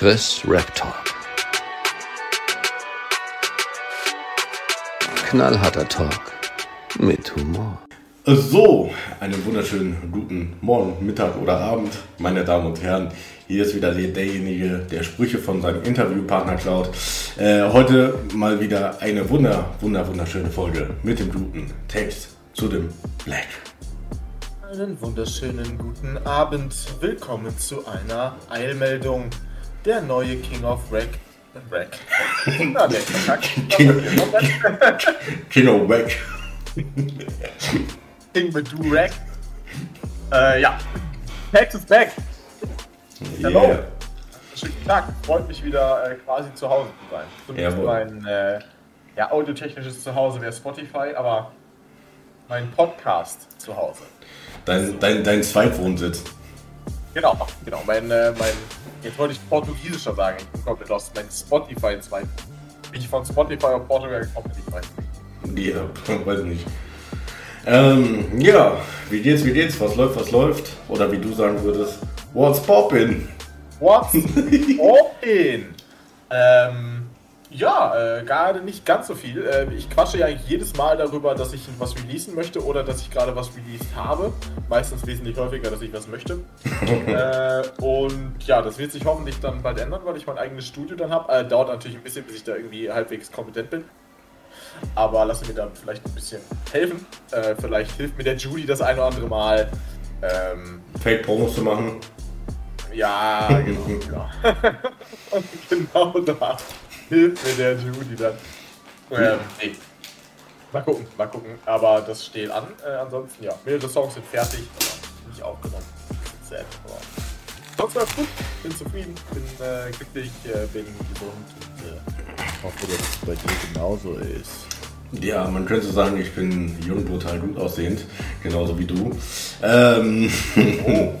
Chris Rap Talk. Knallharter Talk mit Humor. So, einen wunderschönen guten Morgen, Mittag oder Abend, meine Damen und Herren. Hier ist wieder derjenige, der Sprüche von seinem Interviewpartner klaut. Äh, heute mal wieder eine wunder, wunder, wunderschöne Folge mit dem guten Text zu dem Black. Einen wunderschönen guten Abend. Willkommen zu einer Eilmeldung. Der neue King of Rack. Rack. Na, der verkackt. King, King of Wack. King Du Rack. Äh, ja. Text is back. Hallo. Yeah. Schönen Tag. Freut mich wieder äh, quasi zu Hause zu sein. Zumindest Jawohl. mein äh, ja, audiotechnisches Zuhause wäre Spotify, aber mein Podcast zu Hause. Dein, dein, dein Zweitwohnsitz. Genau, genau. Mein, äh, mein, jetzt wollte ich Portugiesischer sagen. Ich bin komplett lost. Mein Spotify 2. Wie ich von Spotify auf Portugal gekommen bin, ich weiß nicht. Ja, weiß nicht. Ähm, ja, wie geht's, wie geht's? Was läuft, was läuft? Oder wie du sagen würdest, what's poppin'? What's open? Ähm, ja, äh, gerade nicht ganz so viel. Äh, ich quatsche ja eigentlich jedes Mal darüber, dass ich was releasen möchte oder dass ich gerade was released habe. Meistens wesentlich häufiger, dass ich was möchte. äh, und ja, das wird sich hoffentlich dann bald ändern, weil ich mein eigenes Studio dann habe. Äh, dauert natürlich ein bisschen, bis ich da irgendwie halbwegs kompetent bin. Aber lass mir dann vielleicht ein bisschen helfen. Äh, vielleicht hilft mir der Judy das ein oder andere Mal. Ähm, Fake-Promos zu machen. ja, genau. Und genau da hilft mir der Judy dann. Ähm, nee. Mal gucken, mal gucken. Aber das steht an. Äh, ansonsten, ja, mehrere Songs sind fertig, aber nicht aufgenommen. Sad, aber sonst ganz gut. Bin zufrieden, bin äh, glücklich, äh, bin gesund und äh, hoffe, dass es bei dir genauso ist. Ja, man könnte sagen, ich bin jung, brutal gut aussehend, genauso wie du. Ähm,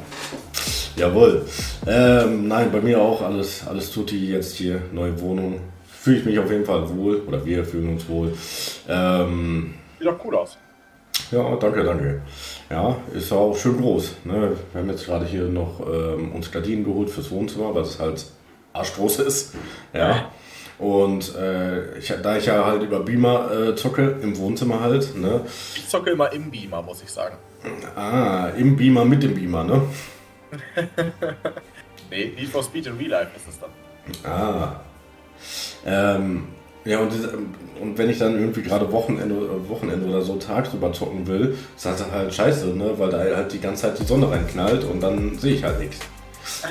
Jawohl. Ähm, nein, bei mir auch alles, alles tutti jetzt hier, neue Wohnung. Fühle ich mich auf jeden Fall wohl, oder wir fühlen uns wohl. Ähm, Sieht doch cool aus. ja, danke, danke. Ja, ist auch schön groß. Ne? Wir haben jetzt gerade hier noch ähm, uns Gardinen geholt fürs Wohnzimmer, weil es halt arschgroß ist. Ja. Und äh, ich, da ich ja halt über Beamer äh, zocke, im Wohnzimmer halt, ne? Ich zocke immer im Beamer, muss ich sagen. Ah, im Beamer mit dem Beamer, ne? Nee, Need for Speed in Real Life ist es dann. Ah. Ähm, ja, und, und wenn ich dann irgendwie gerade Wochenende, äh, Wochenende oder so tagsüber zocken will, ist das halt scheiße, ne? Weil da halt die ganze Zeit die Sonne reinknallt und dann sehe ich halt nichts.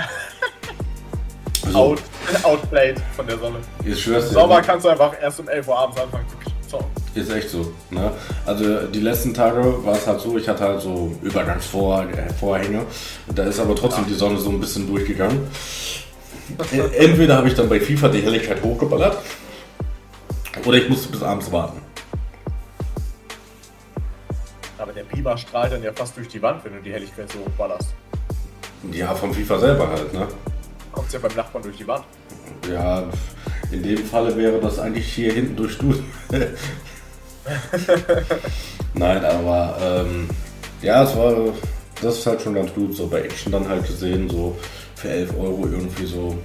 Also, Out, outplayed von der Sonne. ich schwör's dir, Sommer kannst du einfach erst um 11 Uhr abends anfangen zu zocken. Ist echt so. Ne? Also die letzten Tage war es halt so, ich hatte halt so Übergangsvorhänge. Da ist aber trotzdem die Sonne so ein bisschen durchgegangen. E- Entweder habe ich dann bei FIFA die Helligkeit hochgeballert oder ich musste bis abends warten. Aber der Beamer strahlt dann ja fast durch die Wand, wenn du die Helligkeit so hochballerst. Ja, vom FIFA selber halt, ne? Kommt ja beim Nachbarn durch die Wand. Ja, in dem Falle wäre das eigentlich hier hinten durch Stuhl. Nein, aber ähm, ja, es war, das ist halt schon ganz gut, so bei Action dann halt gesehen, so für 11 Euro irgendwie so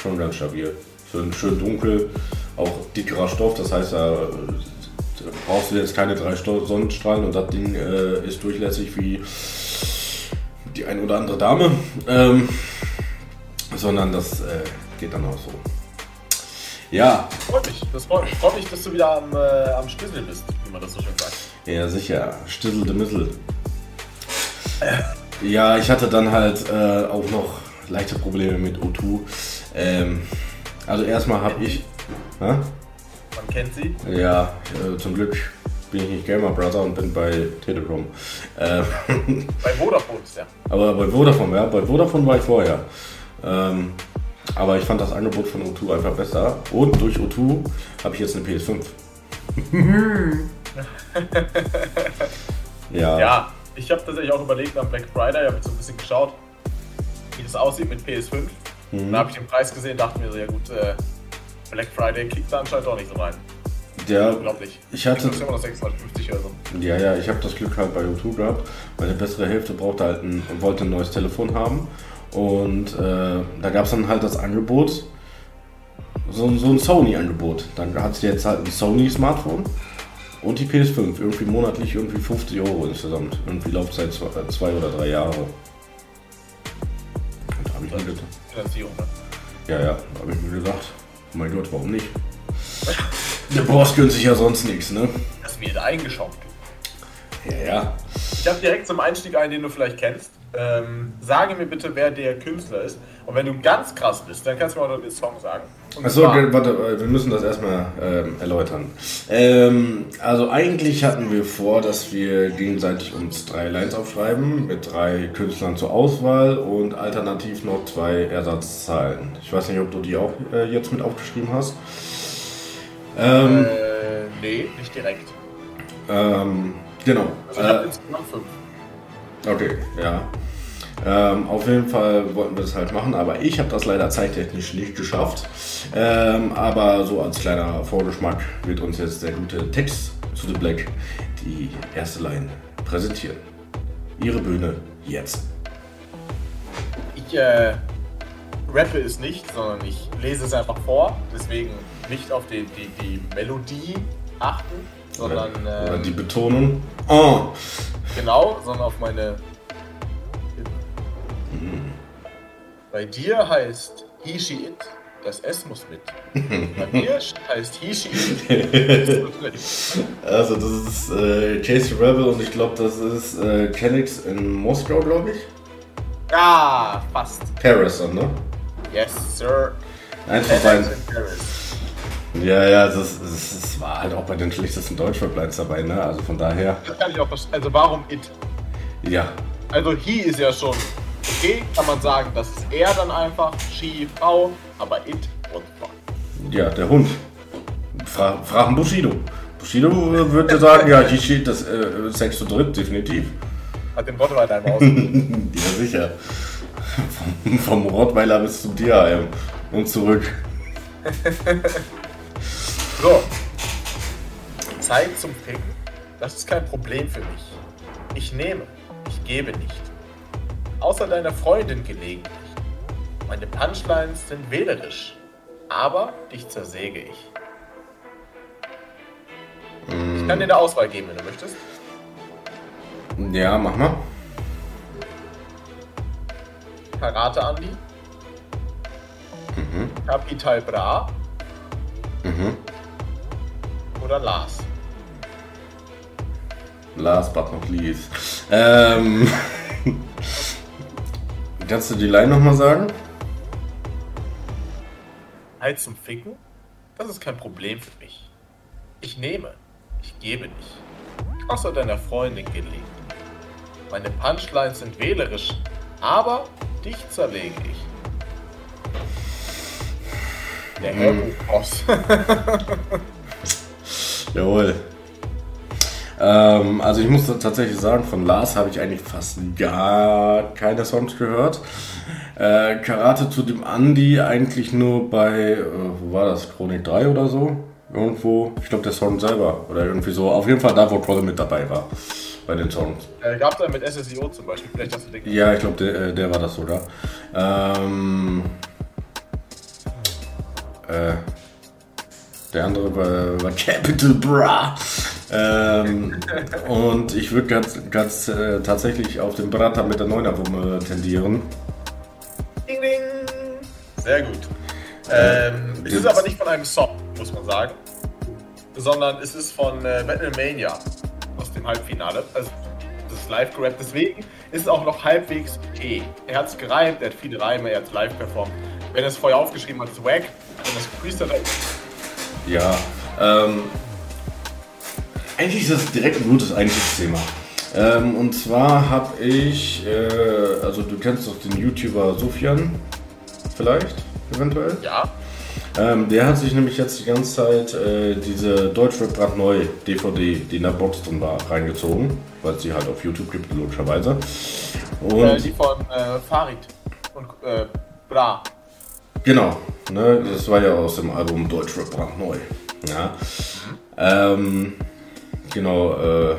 schon ganz stabil. Schön, schön dunkel, auch dickerer Stoff, das heißt, da brauchst du jetzt keine drei Sonnenstrahlen und das Ding äh, ist durchlässig wie die ein oder andere Dame, ähm, sondern das äh, geht dann auch so. Ja, Freut mich. Das freut mich. Freut mich, dass du wieder am, äh, am Schlüssel bist, wie man das so schön sagt. Ja, sicher. Stissel de Missel. Ja, ich hatte dann halt äh, auch noch leichte Probleme mit O2. Ähm, also erstmal habe ich... Hä? Man kennt sie. Ja, äh, zum Glück bin ich nicht Gamer Brother und bin bei Telekom. Äh, Bei Vodafone ist der. aber bei Vodafone, ja, bei Vodafone war ich vorher. Ähm, aber ich fand das Angebot von O2 einfach besser. Und durch O2 habe ich jetzt eine PS5. ja. Ja, ich habe tatsächlich auch überlegt am Black Friday, habe jetzt so ein bisschen geschaut, wie das aussieht mit PS5. Mhm. Dann habe ich den Preis gesehen, dachte mir so, ja gut, äh, Black Friday kickt da anscheinend auch nicht so rein. Ja, Unglaublich. ich hatte, ist immer noch 650 oder so. ja, ja, ich habe das Glück halt bei O2 gehabt. Meine bessere Hälfte brauchte halt ein, wollte ein neues Telefon haben Und äh, da gab es dann halt das Angebot, so, so ein Sony-Angebot. Dann hat sie jetzt halt ein Sony-Smartphone und die PS5. Irgendwie monatlich irgendwie 50 Euro insgesamt. Irgendwie Laufzeit zwei, äh, zwei oder drei Jahre. Und da habe ich mir gedacht, Finanzierung, ne? ja, ja, da habe ich mir gedacht, oh mein Gott, warum nicht? Der Boss gönnt sich ja sonst nichts, ne? Das wird eingeschockt. Ja, ja. Ich habe direkt zum Einstieg einen, den du vielleicht kennst. Ähm, sage mir bitte, wer der Künstler ist. Und wenn du ganz krass bist, dann kannst du mir auch noch den Song sagen. Achso, warte, äh, wir müssen das erstmal ähm, erläutern. Ähm, also eigentlich hatten wir vor, dass wir gegenseitig uns drei Lines aufschreiben mit drei Künstlern zur Auswahl und alternativ noch zwei Ersatzzahlen. Ich weiß nicht, ob du die auch äh, jetzt mit aufgeschrieben hast. Ähm, Äh, nee, nicht direkt. ähm, genau. Also ich habe Äh, insgesamt fünf. Okay, ja. Ähm, auf jeden Fall wollten wir das halt machen, aber ich habe das leider zeittechnisch nicht geschafft. Ähm, aber so als kleiner Vorgeschmack wird uns jetzt der gute Text zu The Black die erste Line präsentieren. Ihre Bühne jetzt. Ich äh, rappe es nicht, sondern ich lese es einfach vor. Deswegen nicht auf die, die, die Melodie achten, sondern oder, oder ähm, die Betonung. Oh, genau, sondern auf meine. Bei dir heißt he, she, it. Das S muss mit. Bei mir heißt he, she, it. Das muss mit. also das ist äh, Chase Rebel und ich glaube, das ist äh, Kenix in Moskau, glaube ich. Ah, fast. Paris dann, ne? Yes, sir. Eins von beiden. Ja, ja, das, das, das war halt auch bei den schlechtesten Deutschrap-Lines dabei, ne? Also von daher, Das kann ich auch verstehen. Also warum it? ja. Also he ist ja schon okay, kann man sagen, das ist er dann einfach, she, Frau, aber it, the fuck. Ja, der Hund. Fra fragen Bushido. Bushido würde sagen, ja, hier steht das äh, Sex zu dritt, definitiv. Hat den Rottweiler einmal aus. Ja, sicher. Vom, vom Rottweiler bis zum Tierheim und zurück. So. Zeit zum Ficken, das ist kein Problem für mich. Ich nehme, ich gebe nicht. Außer deiner Freundin gelegentlich. Meine Punchlines sind wählerisch, aber dich zersäge ich. Ich kann dir eine Auswahl geben, wenn du möchtest. Ja, mach mal. Karate Andi. Capital Bra. Oder Lars. Last but not least. Ähm, kannst du die Line nochmal sagen? Halt zum Ficken? Das ist kein Problem für mich. Ich nehme, ich gebe nicht. Außer deiner Freundin gelegt. Meine Punchlines sind wählerisch, aber dich zerlege ich. Der Hörbuchboss. Jawohl. Ähm, also ich muss tatsächlich sagen, von Lars habe ich eigentlich fast gar keine Songs gehört. Äh, Karate zu dem Andy eigentlich nur bei, äh, wo war das, Chronik 3 oder so? Irgendwo, ich glaube der Song selber oder irgendwie so. Auf jeden Fall da, wo Trolle mit dabei war. Bei den Songs. äh, gab da mit SSIO zum Beispiel, vielleicht hast du den Ja, ich glaube, der, äh, der war das sogar. Ähm, äh, der andere war, war Capital Bra. Ähm, und ich würde ganz, ganz äh, tatsächlich auf den Bratter mit der Neunerwumme tendieren. Ding, ding. Sehr gut. Ähm, es ist aber nicht von einem Song, muss man sagen. Sondern es ist von äh, Battlemania aus dem Halbfinale. Also das ist live gerappt. Deswegen ist es auch noch halbwegs okay. Er hat es gereimt, er hat viele Reime, er hat es live performt. Wenn er es vorher aufgeschrieben hat, ist es wack. Wenn er es gefreestylt hat, Ja, ähm, eigentlich ist das direkt ein gutes Einstiegsthema. Ähm, und zwar habe ich, äh, also du kennst doch den YouTuber Sufjan, vielleicht, eventuell? ja. Ähm, der hat sich nämlich jetzt die ganze Zeit äh, diese Deutschrap brandneu DVD, die in der Box drin war, reingezogen, weil es die halt auf YouTube gibt, logischerweise. Und Äh, die von äh, Farid und äh, Bra. Genau, ne, das war ja aus dem Album Deutschrap brandneu. Ja. Ähm, genau, äh,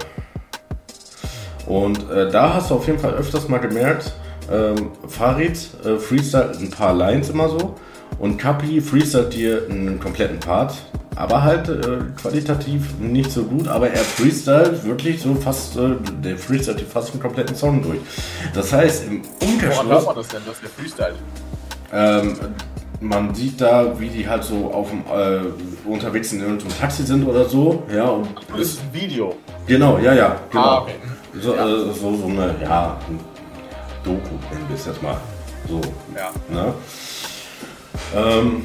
und äh, da hast du auf jeden Fall öfters mal gemerkt, ähm, Farid äh, freestyle ein paar Lines immer so und Kapi freestylt dir einen kompletten Part, aber halt äh, qualitativ nicht so gut, aber er freestylt wirklich so fast, äh, der freestylt dir fast einen kompletten Song durch. Das heißt, im Woran Umkehrschluss, man das denn, dass der freestylt? ähm, man sieht da, wie die halt so auf dem, äh, unterwegs in irgendeinem Taxi sind oder so, ja, und Das ist ein Video. Genau, ja, ja, genau. Ah, okay. So, Ja. äh, so, so eine, ja, Doku nennen wir es jetzt mal. So, Ja. ne? Ähm,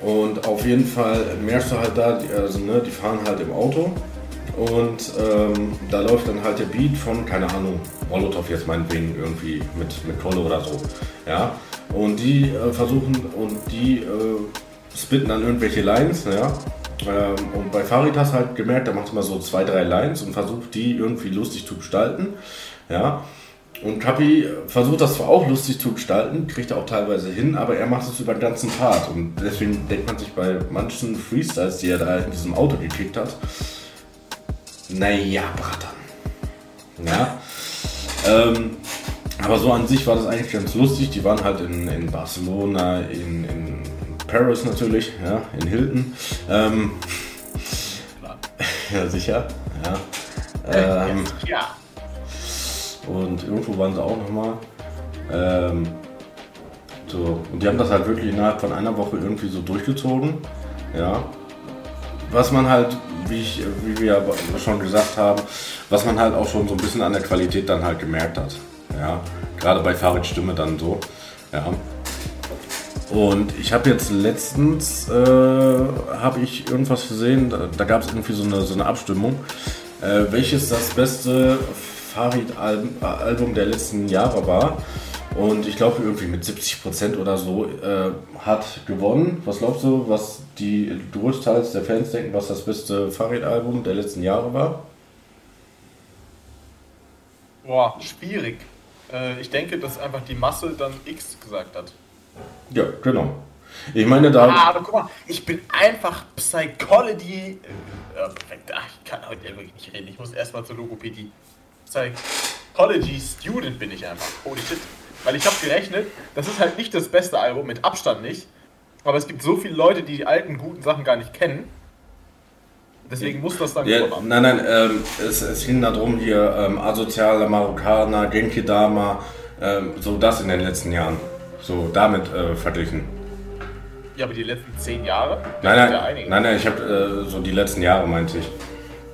und auf jeden Fall merkst du halt da, die, also, ne, die fahren halt im Auto und ähm, da läuft dann halt der Beat von, keine Ahnung, Molotow jetzt meinetwegen irgendwie mit, mit Kolle oder so. Ja, und die äh, versuchen und die äh, spitten dann irgendwelche Lines, ja. Ähm, und bei du halt gemerkt, der macht immer so zwei, drei Lines und versucht die irgendwie lustig zu gestalten. Ja. Und Kapi versucht das zwar auch lustig zu gestalten, kriegt er auch teilweise hin, aber er macht es über den ganzen Part. Und deswegen denkt man sich bei manchen Freestyles, die er da in diesem Auto gekickt hat, naja, Bratan. Ja. Ähm, aber so an sich war das eigentlich ganz lustig. Die waren halt in, in Barcelona, in, in Paris natürlich, ja, in Hilton. Ähm, ja, sicher. Ja. Ähm, ja. und irgendwo waren sie auch nochmal. Ähm, so, und die haben das halt wirklich innerhalb von einer Woche irgendwie so durchgezogen. Ja. Was man halt, wie, ich, wie wir schon gesagt haben, was man halt auch schon so ein bisschen an der Qualität dann halt gemerkt hat. Ja. Gerade bei Farid Stimme dann so. Ja. Und ich habe jetzt letztens, äh, habe ich irgendwas gesehen, da, da gab es irgendwie so eine, so eine Abstimmung, äh, welches das beste Farid-Album der letzten Jahre war. Und ich glaube irgendwie mit 70% oder so äh, hat gewonnen. Was glaubst du, was die größtenteils der Fans denken, was das beste Farid-Album der letzten Jahre war? Boah, schwierig. Äh, ich denke, dass einfach die Masse dann X gesagt hat. Ja, genau. Ich meine, da. Ah, aber guck mal, ich bin einfach Psychology. Äh, äh, ich kann heute wirklich nicht reden. Ich muss erstmal zur Logopädie. Psychology Student bin ich einfach. Holy shit. Weil ich habe gerechnet, das ist halt nicht das beste Album, mit Abstand nicht. Aber es gibt so viele Leute, die die alten guten Sachen gar nicht kennen. Deswegen muss das dann Ja, haben. nein, nein, ähm, es, es ging darum hier, ähm, asoziale Marokkaner, Genki Dama, ähm, so das in den letzten Jahren. So damit äh, verglichen. Ja, aber die letzten zehn Jahre? Nein, Ja, nein, einige. nein, nein, ich habe äh, so die letzten Jahre meinte ich.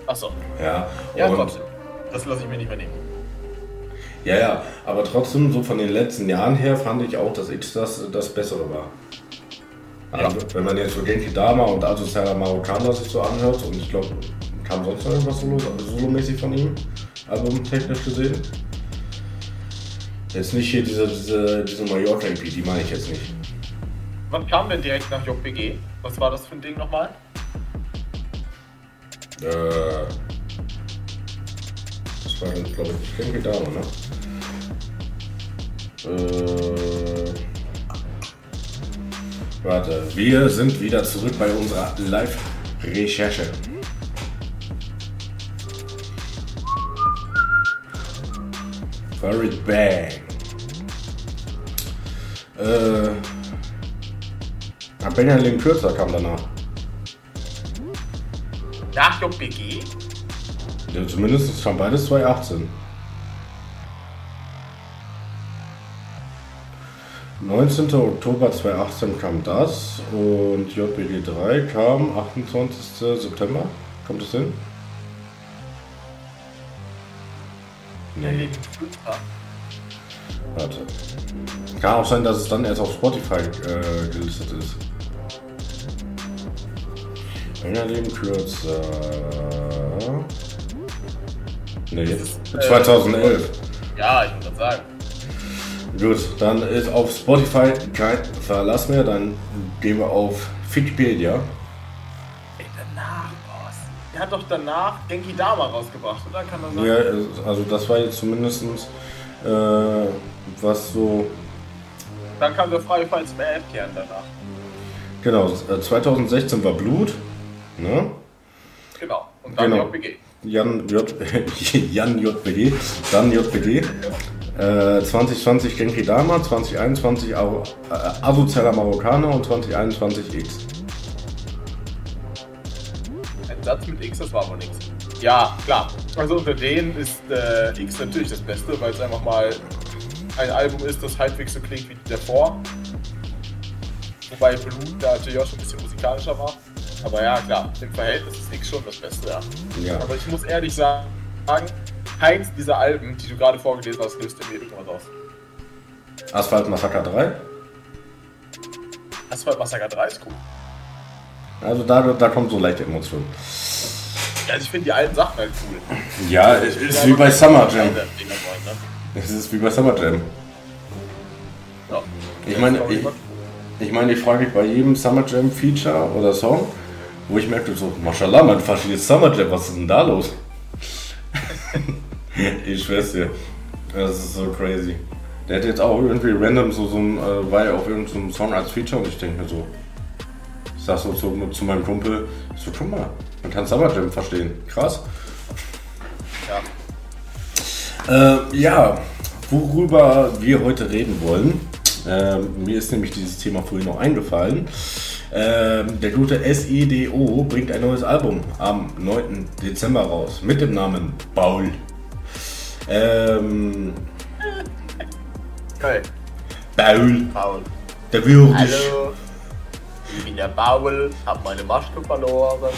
Achso. Ja, Ja, und, trotzdem. Das lasse ich mir nicht mehr nehmen. ja, ja, aber trotzdem, so von den letzten Jahren her fand ich auch, dass X das, das Bessere war. Also, Wenn man jetzt so Genki Dama und asozialer Marokkaner sich so anhört und ich glaube, kam sonst noch irgendwas solo, solomäßig von ihm, albumtechnisch gesehen. Jetzt nicht hier diese, diese, diese Mallorca-EP, die meine ich jetzt nicht. Wann kam denn direkt nach JBG? Was war das für ein Ding nochmal? Äh, das war, glaube ich, Genki Dama, ne? Äh, warte, wir sind wieder zurück bei unserer Live-Recherche. Farid Bang. Äh, Benjamin Kürzer kam danach. Nach JBG? Ja, zumindest schon beides 2018. 19. Oktober 2018 kam das und JBG 3 kam 28. September. Kommt es hin? Nee, warte. Kann auch sein, dass es dann erst auf Spotify äh, gelistet ist. Längerleben kürzer. Nee, äh, 2011. Ja, ich würde sagen. Gut, dann ist auf Spotify kein Verlass mehr. Dann gehen wir auf Wikipedia. Ey, danach, Boss. Der hat doch danach Genki Dama rausgebracht, oder? Kann man sagen? Ja, also das war jetzt zumindest äh, was so. Dann kam der freie Fall zum Elfkern danach. Genau, äh, 2016 war Blut. Ne? Genau. Und dann Genau. JBG. Jan, J, Jan JBG. Dann JBG. Äh, 2020 Genki Dama, 2021 Aro- äh, Asozialer Marokkaner und 2021 X. Ein Satz mit X, das war wohl nichts. Ja, klar. Also unter denen ist äh, X natürlich das Beste, weil es einfach mal ein Album ist, das halbwegs so klingt wie davor. Wobei Blue da natürlich auch schon ein bisschen musikalischer war. Aber ja, klar, im Verhältnis ist X schon das Beste, ja. Ja. Aber ich muss ehrlich sagen, keins dieser Alben, die du gerade vorgelesen hast, löst in mir irgendwas aus. Asphalt Massaker 3. Asphalt Massaker 3 ist cool. Also da, da kommt so leichte Emotionen. Ja, also ich finde die alten Sachen halt cool. Ja, es ist wie bei Summer Jam. Ne? Es ist wie bei Summer Jam. Ja. Ich meine, ich, ich meine, ich frage mich bei jedem Summer Jam Feature oder Song, wo ich merke so, Mashallah, man versteht Summer Jam, was ist denn da los? ich schwör's dir. Das ist so crazy. Der hat jetzt auch irgendwie random so, so ein, äh, war ja auf irgendeinem Song als Feature und ich denke mir so, ich sag so zu, zu meinem Kumpel, ich so, guck mal, man kann Summer Jam verstehen. Krass. Ja. Äh, ja, worüber wir heute reden wollen. Ähm, mir ist nämlich dieses Thema vorhin noch eingefallen. Ähm, der gute SEDO bringt ein neues Album am 9. Dezember raus mit dem Namen Baul. Ähm, Geil. Baul, Paul. der würdig. Hallo. Ich bin der Paul, hab meine Maske verloren.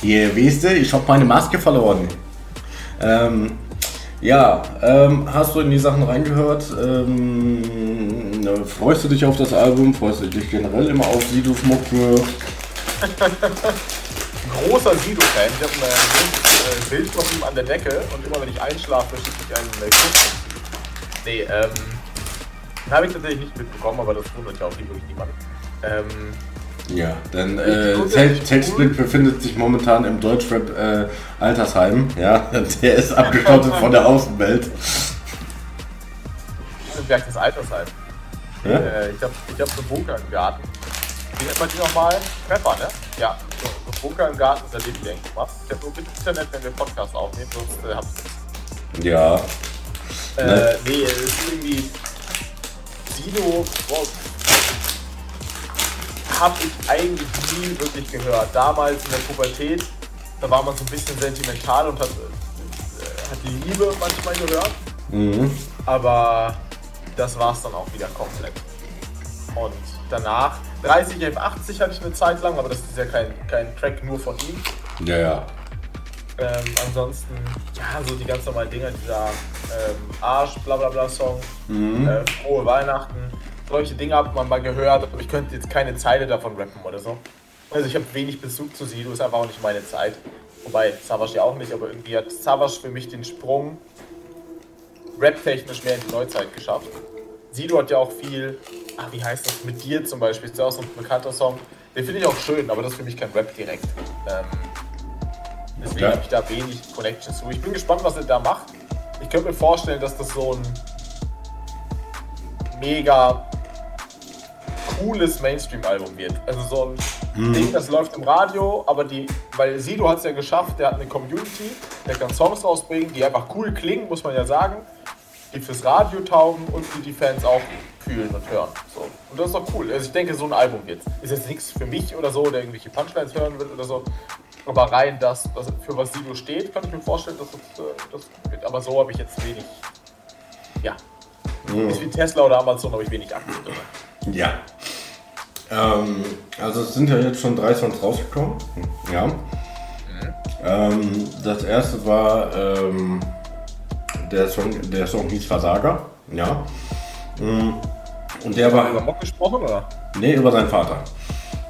Hier, weißt du, ich habe meine Maske verloren. Ähm, ja, ähm, hast du in die Sachen reingehört? Ähm, ne, freust du dich auf das Album? Freust du dich generell immer auf Sidos Mucke? Großer Sido-Fan. Ich habe ein äh, Bild von ihm an der Decke und immer wenn ich einschlafe, schicke ich einen äh, Kuss. Nee, ähm. Habe ich tatsächlich nicht mitbekommen, aber das wundert ja auch wirklich niemand. Ähm, Ja, denn äh, Telsplit befindet sich momentan im Deutschrap äh, Altersheim. Ja, der ist abgeschottet von der Außenwelt. Berg des Altersheim. Äh, ich habe ich hab so einen Bunker im Garten. Wie nennt man die nochmal? Prepper, ne? Ja, so, so ein Bunker im Garten ist der Leben denkt was. Ich habe nur bitte Internet, wenn wir Podcast aufnehmen, sonst äh, hab's Ja, Äh, Ne? nee, es ist irgendwie. Sido boah, hab ich eigentlich nie wirklich gehört. Damals in der Pubertät, da war man so ein bisschen sentimental und hat, äh, hat die Liebe manchmal gehört. mhm. Aber das war's dann auch wieder komplett. Und danach, 30 F80 hatte ich eine Zeit lang, aber das ist ja kein, kein Track nur von ihm. ja, ja. Ähm, ansonsten, ja, so die ganz normalen Dinger, dieser ähm, Arsch, bla bla bla Song, äh, Frohe Weihnachten, solche Dinge hat man mal gehört, aber ich könnte jetzt keine Zeile davon rappen oder so. Also ich habe wenig Bezug zu Sido, ist einfach auch nicht meine Zeit. Wobei, Savage ja auch nicht, aber irgendwie hat Savage für mich den Sprung rap-technisch mehr in die Neuzeit geschafft. Sido hat ja auch viel, ach, wie heißt das, mit dir zum Beispiel, ist ja auch so ein bekannter Song. Den finde ich auch schön, aber das ist für mich kein Rap direkt. Ähm, deswegen Ja. habe ich da wenig Connections zu. Ich bin gespannt, was er da macht. Ich könnte mir vorstellen, dass das so ein mega cooles Mainstream-Album wird. Also so ein Ding, das läuft im Radio, aber die, weil Sido hat es ja geschafft, der hat eine Community, der kann Songs rausbringen, die einfach cool klingen, muss man ja sagen, die fürs Radio taugen und die die Fans auch fühlen und hören. So. Und das ist doch cool. Also ich denke, so ein Album wird Ist jetzt nichts für mich oder so, der irgendwelche Punchlines hören will oder so. Aber rein das, was, für was Sido steht, kann ich mir vorstellen, dass das, äh, das wird. Aber so habe ich jetzt wenig. Ja. Ist wie Tesla oder Amazon habe ich wenig Aktien. Ja. Ähm, also es sind ja jetzt schon drei Songs rausgekommen. Ja. Ähm, das erste war ähm, der Song, der Song hieß Versager. Ja. Mm, Und der wir über war. Mock gesprochen oder? Nee, über seinen Vater.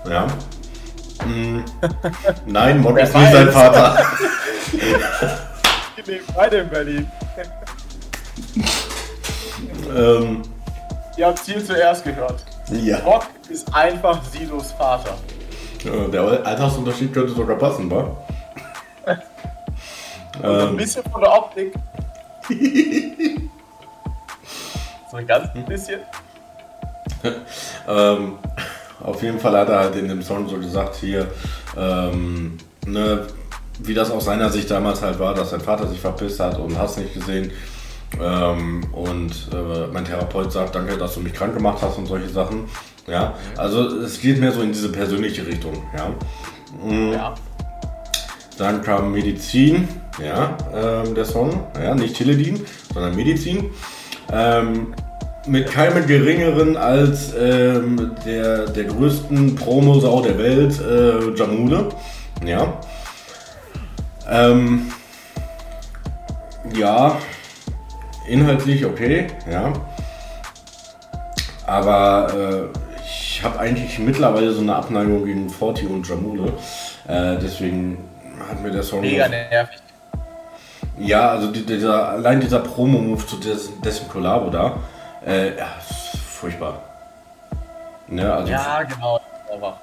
Ja. Mm, Nein, Mock ist nicht sein. Vater. Die leben beide in Berlin. ähm, Ihr habt Ziel zuerst gehört. ja. Mock ist einfach Sidos Vater. Äh, Der Altersunterschied könnte sogar passen, wa? So ein Ähm, bisschen von der Optik. so ein ganz bisschen. Ähm, auf jeden Fall hat er halt in dem Song so gesagt, hier, ähm, ne, wie das aus seiner Sicht damals halt war, dass sein Vater sich verpisst hat und hast nicht gesehen. Ähm, und äh, mein Therapeut sagt, danke, dass du mich krank gemacht hast und solche Sachen. Ja, also es geht mehr so in diese persönliche Richtung. Ja. Mhm. Ja. Dann kam Medizin, ja, ähm, der Song, ja, nicht Teledin, sondern Medizin. Ähm, mit keinem geringeren als ähm, der, der größten Promosau der Welt, äh, Jamule. Ja. Ähm, ja, inhaltlich okay, ja. Aber äh, ich habe eigentlich mittlerweile so eine Abneigung gegen Forti und Jamule. Äh, deswegen hat mir der Song. Mega nervig. Ja, also die, dieser, allein dieser Promo-Move zu des, dessen Kollabo da, äh, ja, ist furchtbar. Ne, also, Ja, genau. Aber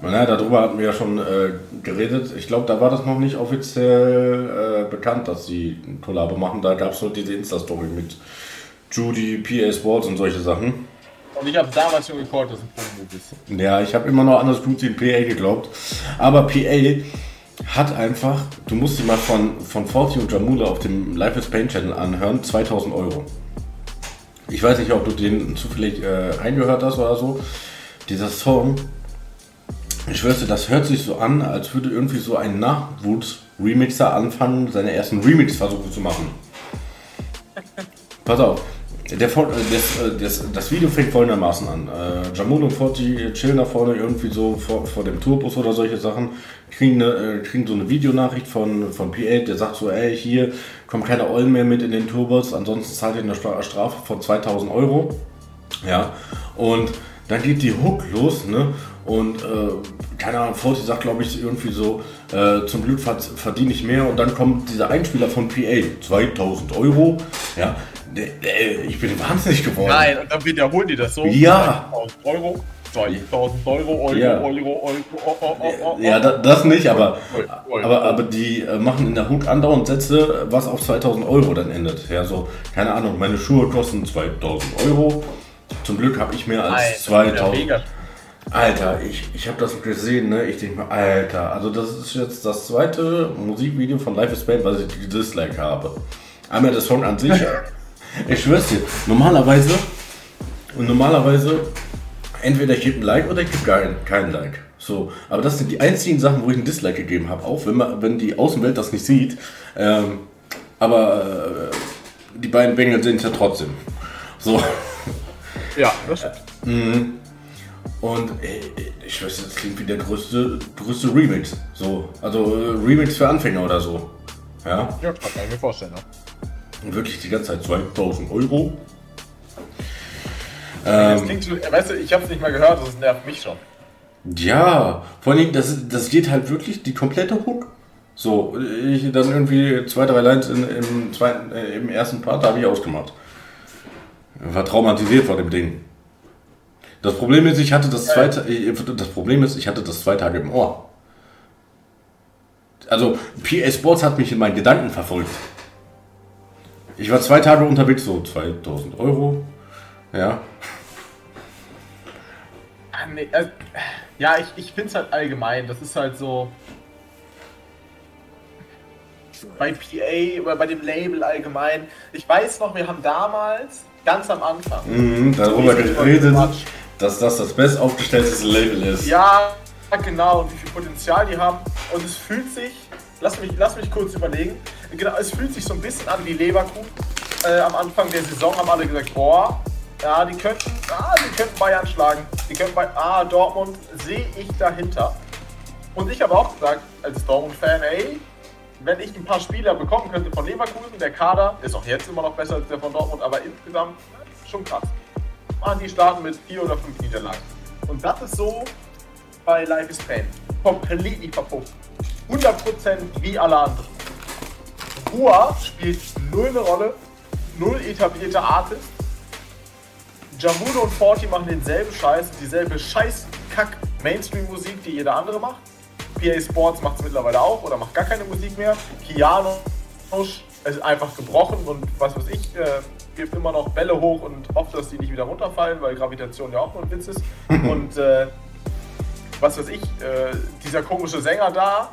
na, darüber hatten wir ja schon äh, geredet. Ich glaube, da war das noch nicht offiziell äh, bekannt, dass sie ein Kollabo machen. Da gab es nur diese Insta-Story mit Judy, PA Sports und solche Sachen. Und ich habe damals schon gecallt, dass ein Promo ist. Ja, ich habe immer noch an das Gute in PA geglaubt. Aber PA hat einfach, du musst dir mal von, von Forti und Jamula auf dem Life is Pain Channel anhören, 2000 Euro. Ich weiß nicht, ob du den zufällig äh, eingehört hast oder so. Dieser Song, ich schwör's dir, das hört sich so an, als würde irgendwie so ein Nachwuchs-Remixer anfangen, seine ersten Remix-Versuche zu machen. Pass auf, der, äh, das, äh, das, das Video fängt folgendermaßen an. Äh, Jamul und Forti chillen da vorne irgendwie so vor, vor dem Tourbus oder solche Sachen, kriegen, eine, äh, kriegen so eine Videonachricht von, von P8, der sagt so, ey, hier kommt keine Eulen mehr mit in den Tourbus, ansonsten zahlt ihr eine Stra- Strafe von 2000 Euro. Ja, und dann geht die Hook los, ne? Und äh, keine Ahnung, Forti sagt, glaube ich, irgendwie so, äh, zum Glück verd- verdiene ich mehr und dann kommt dieser Einspieler von PA, 2000 Euro, ja. Ich bin wahnsinnig geworden. Nein, und dann wiederholen die das so. Ja. 2000 Euro, 2000 Euro, Euro, Ja. Euro, Euro, oh, oh, oh, oh, Ja, da, das nicht, aber, aber, aber die äh, machen in der Hook andauernd Sätze, was auf 2000 Euro dann endet. Ja, so, keine Ahnung, meine Schuhe kosten 2000 Euro. Zum Glück habe ich mehr als Alter, 2000. mega. Alter, ich, ich habe das gesehen, ne? Ich denke mir, Alter, also das ist jetzt das zweite Musikvideo von Life is Pain, was ich gedisliked habe. Einmal der Song an sich. ich schwör's dir, normalerweise, und normalerweise, entweder ich gebe ein Like oder ich gebe kein, kein Like. So, aber das sind die einzigen Sachen, wo ich ein Dislike gegeben habe, auch wenn, man, wenn die Außenwelt das nicht sieht. Ähm, aber äh, die beiden Bengel sind ja trotzdem. So. Ja, das stimmt. Und ey, ich weiß, das klingt wie der größte, größte Remix. So, also äh, Remix für Anfänger oder so. Ja, Ja, kann ich mir vorstellen. Ne? Und wirklich die ganze Zeit 2000 Euro. Das Ähm, klingt schon, weißt du, ich hab's nicht mal gehört, das nervt mich schon. ja, vor allem, das, das geht halt wirklich die komplette Hook. So, ich dann irgendwie zwei, drei Lines in, im, zweiten, äh, im ersten Part habe ich ausgemacht. War traumatisiert vor dem Ding. Das Problem ist, ich hatte das zwei, das Problem ist, ich hatte das zwei Tage im Ohr. Also, PA Sports hat mich in meinen Gedanken verfolgt. Ich war zwei Tage unterwegs, so 2000 Euro. Ja. Ah, nee, also, ja, ich, ich find's halt allgemein, das ist halt so. Bei PA oder bei dem Label allgemein. Ich weiß noch, wir haben damals, ganz am Anfang, Mhm, darüber geredet, dass das das bestaufgestellteste Label ist. Ja, genau, und wie viel Potenzial die haben. Und es fühlt sich, lass mich, lass mich kurz überlegen, genau, es fühlt sich so ein bisschen an wie Leverkusen. Äh, am Anfang der Saison haben alle gesagt, boah, ja, die könnten, ah, die könnten Bayern schlagen. Die könnten bei, ah, Dortmund sehe ich dahinter. Und ich habe auch gesagt, als Dortmund-Fan, ey, wenn ich ein paar Spieler bekommen könnte von Leverkusen, der Kader ist auch jetzt immer noch besser als der von Dortmund, aber insgesamt schon krass. Machen die starten mit vier oder fünf Niederlagen. Und das ist so bei Life is Pain. Komplett verpufft. 100% wie alle anderen. Hua spielt null eine Rolle, null etablierte Artist. Jamudo und Forti machen denselben Scheiß, dieselbe Scheiß-Kack-Mainstream-Musik, die jeder andere macht. PA Sports macht es mittlerweile auch oder macht gar keine Musik mehr. Kiano ist einfach gebrochen und was weiß ich, äh, gibt immer noch Bälle hoch und hofft, dass die nicht wieder runterfallen, weil Gravitation ja auch nur ein Witz ist. und äh, was weiß ich, äh, dieser komische Sänger da,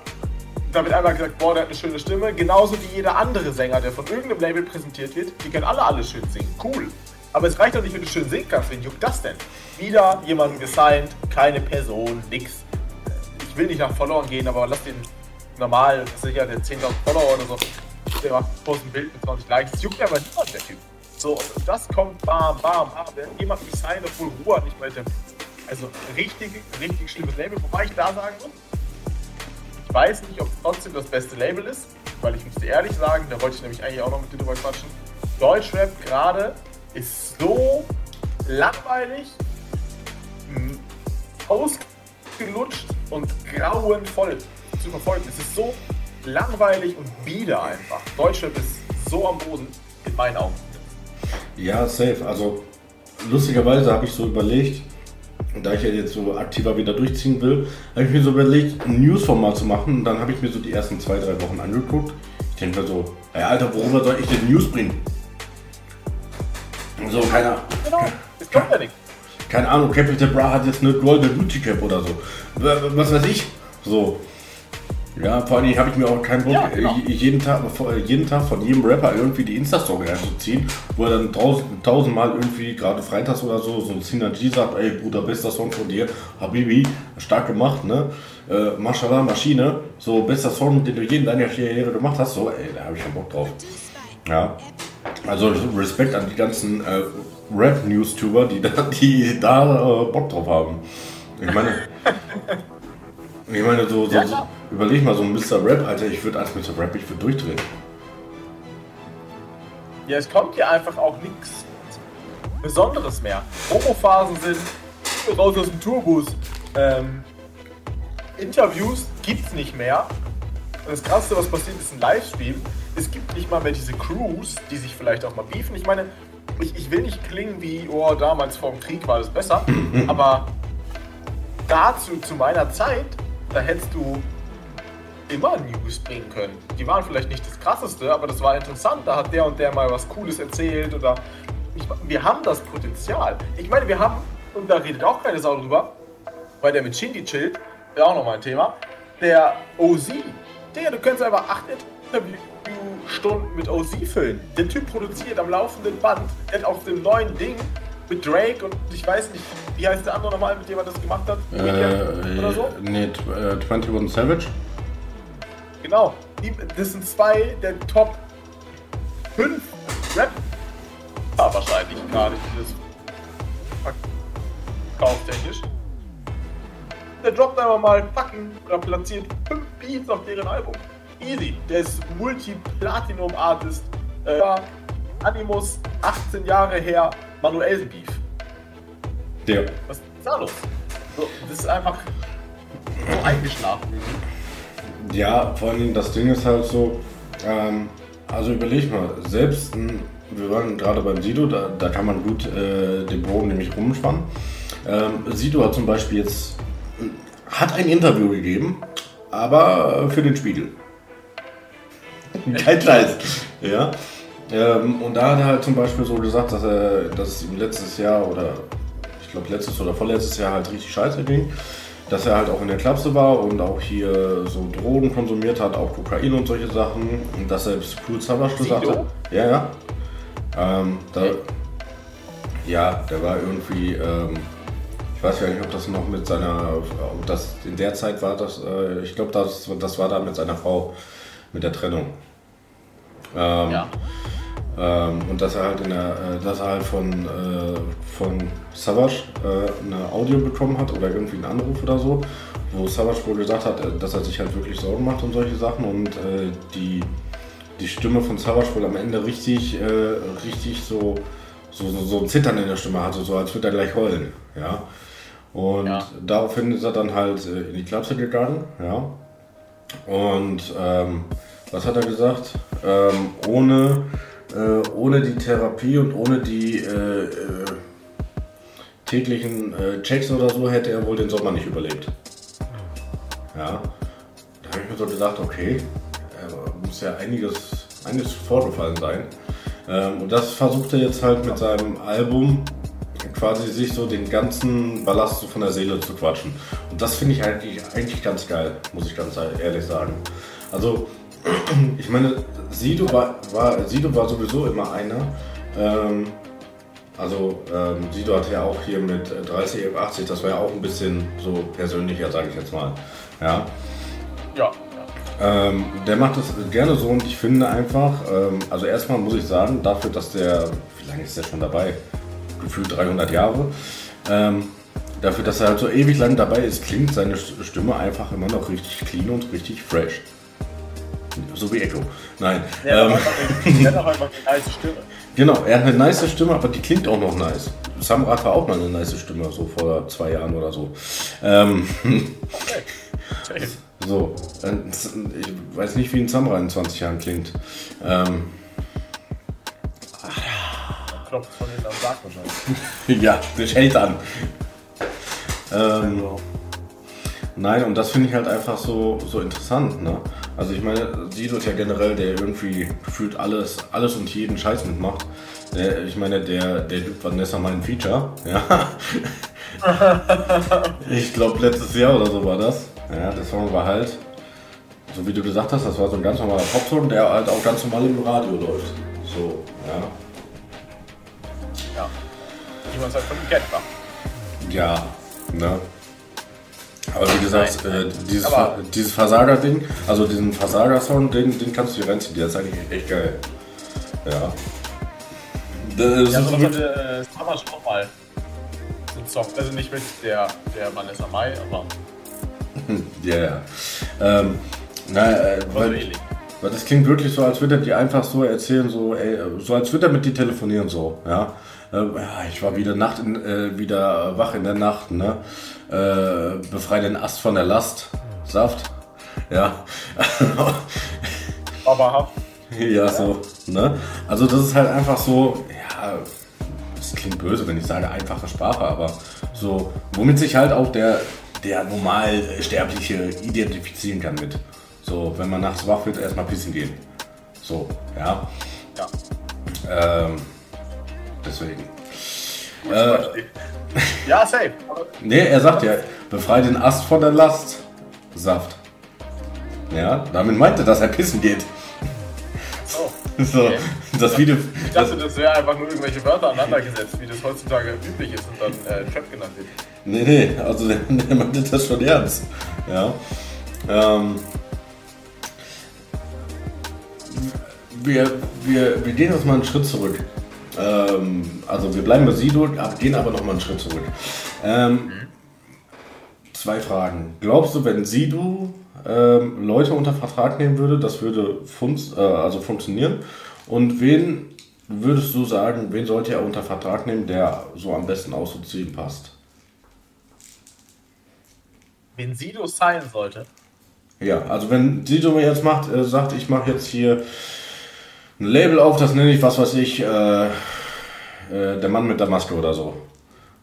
da wird einmal gesagt, boah, der hat eine schöne Stimme. Genauso wie jeder andere Sänger, der von irgendeinem Label präsentiert wird. Die können alle alles schön singen. Cool. Aber es reicht doch nicht, wenn du schön singen kannst. Wen juckt das denn? Wieder jemanden gesigned, keine Person, nix. Ich will nicht nach Followern gehen, aber lass den normal, sicher, der 10.000 Follower oder so, der macht bloß ein Bild mit 20 Likes. Das juckt aber niemand, der Typ. So, und das kommt bam, bam, bam. Wenn jemand gesigned, obwohl Ruhe nicht mehr Also richtig, richtig schlimmes Label. Wobei ich da sagen muss, ich weiß nicht, ob es trotzdem das beste Label ist, weil ich muss dir ehrlich sagen, da wollte ich nämlich eigentlich auch noch mit dir drüber quatschen. Deutschrap gerade ist so langweilig, ausgelutscht und grauenvoll zu verfolgen. Es ist so langweilig und bieder einfach. Deutschrap ist so am Boden, in meinen Augen. Ja, safe. Also lustigerweise habe ich so überlegt, und da ich ja jetzt so aktiver wieder durchziehen will, habe ich mir so überlegt, ein Newsformat zu machen. Und dann habe ich mir so die ersten zwei, drei Wochen angeguckt. Ich denke mir so, ey Alter, worüber soll ich denn News bringen? So, keine Ahnung. Genau, es kommt ja nichts. Keine Ahnung, Capital Bra hat jetzt eine Golden Booty Cap oder so. Was weiß ich? So. Ja, vor allem habe ich mir auch keinen Bock, Ja, genau. jeden, Tag, jeden Tag von jedem Rapper irgendwie die Insta-Story einzuziehen, wo er dann tausend, tausendmal irgendwie, gerade freitags oder so, so ein Synergy sagt, ey Bruder, bester Song von dir, Habibi, stark gemacht, ne? Äh, Mashallah, Maschine, so bester Song, den du jeden deiner Karriere gemacht hast, so, ey, da habe ich keinen Bock drauf. Ja. Also Respekt an die ganzen äh, Rap-News-Tuber, die da, die da äh, Bock drauf haben. Ich meine, ich meine, so, so, Ja, so überleg mal, so ein Mr. Rap, Alter, ich würde als Mr. Rap, ich würde durchdrehen. Ja, es kommt ja einfach auch nichts Besonderes mehr. Homophasen sind raus aus dem Tourbus. Ähm, Interviews gibt's nicht mehr. Und das krasseste, was passiert, ist ein Livestream. Es gibt nicht mal mehr diese Crews, die sich vielleicht auch mal beefen. Ich meine, ich, ich will nicht klingen wie, oh, damals vor dem Krieg war das besser. aber dazu, zu meiner Zeit, da hättest du immer News bringen können. Die waren vielleicht nicht das krasseste, aber das war interessant. Da hat der und der mal was Cooles erzählt oder ich, wir haben das Potenzial. Ich meine, wir haben, und da redet auch keine Sau drüber, weil der mit Shindy chillt, wäre auch nochmal ein Thema, der OZ, der, du könntest einfach acht Interviewstunden mit OZ füllen. Der Typ produziert am laufenden Band, hat auf dem neuen Ding mit Drake und ich weiß nicht, wie heißt der andere nochmal, mit dem er das gemacht hat? William oder so? Äh, nee, äh, 21 Savage. Genau. Das sind zwei der Top 5 Rap. Ja, wahrscheinlich gerade dieses verkauftechnisch. Der droppt einfach mal fucking oder platziert 5 Beats auf deren Album. Easy. Der ist Multi-Platinum-Artist. Äh, Animus, 18 Jahre her, Manuelsen Beef. Der. Was ist da los? So, das ist einfach so eingeschlafen. Ja, vor allem das Ding ist halt so, ähm, also überleg mal, selbst, ein, wir waren gerade beim Sido, da, da kann man gut äh, den Bogen nämlich rumspannen. Ähm, Sido hat zum Beispiel jetzt, hat ein Interview gegeben, aber für den Spiegel. Kein Scheiß. Ja. Ähm, und da hat er halt zum Beispiel so gesagt, dass er, dass es ihm letztes Jahr oder ich glaube letztes oder vorletztes Jahr halt richtig scheiße ging. Dass er halt auch in der Klapse war und auch hier so Drogen konsumiert hat, auch Kokain und solche Sachen. Und dass selbst Cool Savage gesagt hat. Ja, ja. Ähm, da, ja, der war irgendwie, ähm, ich weiß gar nicht, ob das noch mit seiner, ob das in der Zeit war, das, äh, ich glaube, das, das war da mit seiner Frau, mit der Trennung. Ähm, Ja. Ähm, und dass er halt in der, äh, dass er halt von, äh, von Savage äh, eine Audio bekommen hat oder irgendwie einen Anruf oder so, wo Savage wohl gesagt hat, äh, dass er sich halt wirklich Sorgen macht und solche Sachen und äh, die, die Stimme von Savage wohl am Ende richtig, äh, richtig so, so, so, so ein Zittern in der Stimme hatte, so als würde er gleich heulen, ja. Und Ja. daraufhin ist er dann halt in die Klapse gegangen, ja. Und ähm, was hat er gesagt? Ähm, ohne, äh, ohne die Therapie und ohne die äh, äh, täglichen äh, Checks oder so hätte er wohl den Sommer nicht überlebt. Ja. Da habe ich mir so gedacht, okay, äh, muss ja einiges, einiges vorgefallen sein. Ähm, und das versucht er jetzt halt mit seinem Album quasi sich so den ganzen Ballast so von der Seele zu quatschen. Und das finde ich eigentlich, eigentlich ganz geil, muss ich ganz ehrlich sagen. Also, ich meine, Sido war, war, Sido war sowieso immer einer. Ähm, also, ähm, Sido hatte ja auch hier mit 30 F80, das war ja auch ein bisschen so persönlicher, sage ich jetzt mal. Ja. Ja. Ähm, der macht das gerne so und ich finde einfach, ähm, also erstmal muss ich sagen, dafür, dass der, wie lange ist der schon dabei? Gefühlt 300 Jahre. Ähm, dafür, dass er halt so ewig lang dabei ist, klingt seine Stimme einfach immer noch richtig clean und richtig fresh. So wie Echo. Nein. Ähm, der hat auch einfach eine nice Stimme. genau, er hat eine nice Stimme, aber die klingt auch noch nice. Samrat war auch mal eine nice Stimme, so vor zwei Jahren oder so. Ähm, Okay. so, ich weiß nicht, wie ein Samra in 20 Jahren klingt. Ähm, Klopft von hinten am Sarg wahrscheinlich. ja, das hält an. Ähm, Nein, und das finde ich halt einfach so, so interessant, ne? Also ich meine, Sido ist ja generell, der irgendwie gefühlt alles, alles und jeden Scheiß mitmacht. Der, ich meine, der, der Duke Vanessa mal ein Feature, ja. ich glaube letztes Jahr oder so war das. Ja, der Song war halt, so wie du gesagt hast, das war so ein ganz normaler Popsong, der halt auch ganz normal im Radio läuft. So, ja. ja. Wie man es halt von ihm kennt? Ja, ne? Aber wie gesagt, Nein, äh, dieses, Aber- dieses Versager-Ding, also diesen Versager-Song, den, den kannst du dir reinziehen, der ist eigentlich echt geil. Ja. Das Ja, ist so wirklich- hatte äh, mal einen Song. Also nicht mit der, der Vanessa Mai, aber ja, ja. Ähm, na, äh, so weil, ähnlich. weil das klingt wirklich so, als würde er dir einfach so erzählen, so, ey, so als würde er mit dir telefonieren, so, ja. Äh, ja, ich war wieder Nacht in, äh, wieder wach in der Nacht, ne? Äh, befrei den Ast von der Last. Saft. Ja. Aber Ja, so, ne? Also das ist halt einfach so, ja, es klingt böse, wenn ich sage einfache Sprache, aber so, womit sich halt auch der, der normal Sterbliche identifizieren kann mit. So, wenn man nachts wach wird, erstmal pissen gehen. So, ja. ja. Ähm, deswegen. Äh, ja, safe. Nee, er sagt ja, befrei den Ast von der Last. Saft. Ja, damit meinte, dass er pissen geht. so. So, Okay. das Video. Ich dachte, das wäre einfach nur irgendwelche Wörter aneinandergesetzt, wie das heutzutage üblich ist und dann äh, Trap genannt wird. Nee, nee, also der, der meinte das schon ernst. Ja. Ähm, wir, wir, wir gehen jetzt mal einen Schritt zurück. Ähm, also wir bleiben bei Sido, gehen aber noch mal einen Schritt zurück. Ähm, zwei Fragen. Glaubst du, wenn Sido ähm, Leute unter Vertrag nehmen würde, das würde funz, äh, also funktionieren? Und wen würdest du sagen, wen sollte er unter Vertrag nehmen, der so am besten auszuziehen passt? Wen Sido sein sollte. Ja, also wenn Sido mir jetzt macht, äh, sagt, ich mache jetzt hier ein Label auf, das nenne ich, was weiß ich, äh, äh, der Mann mit der Maske oder so.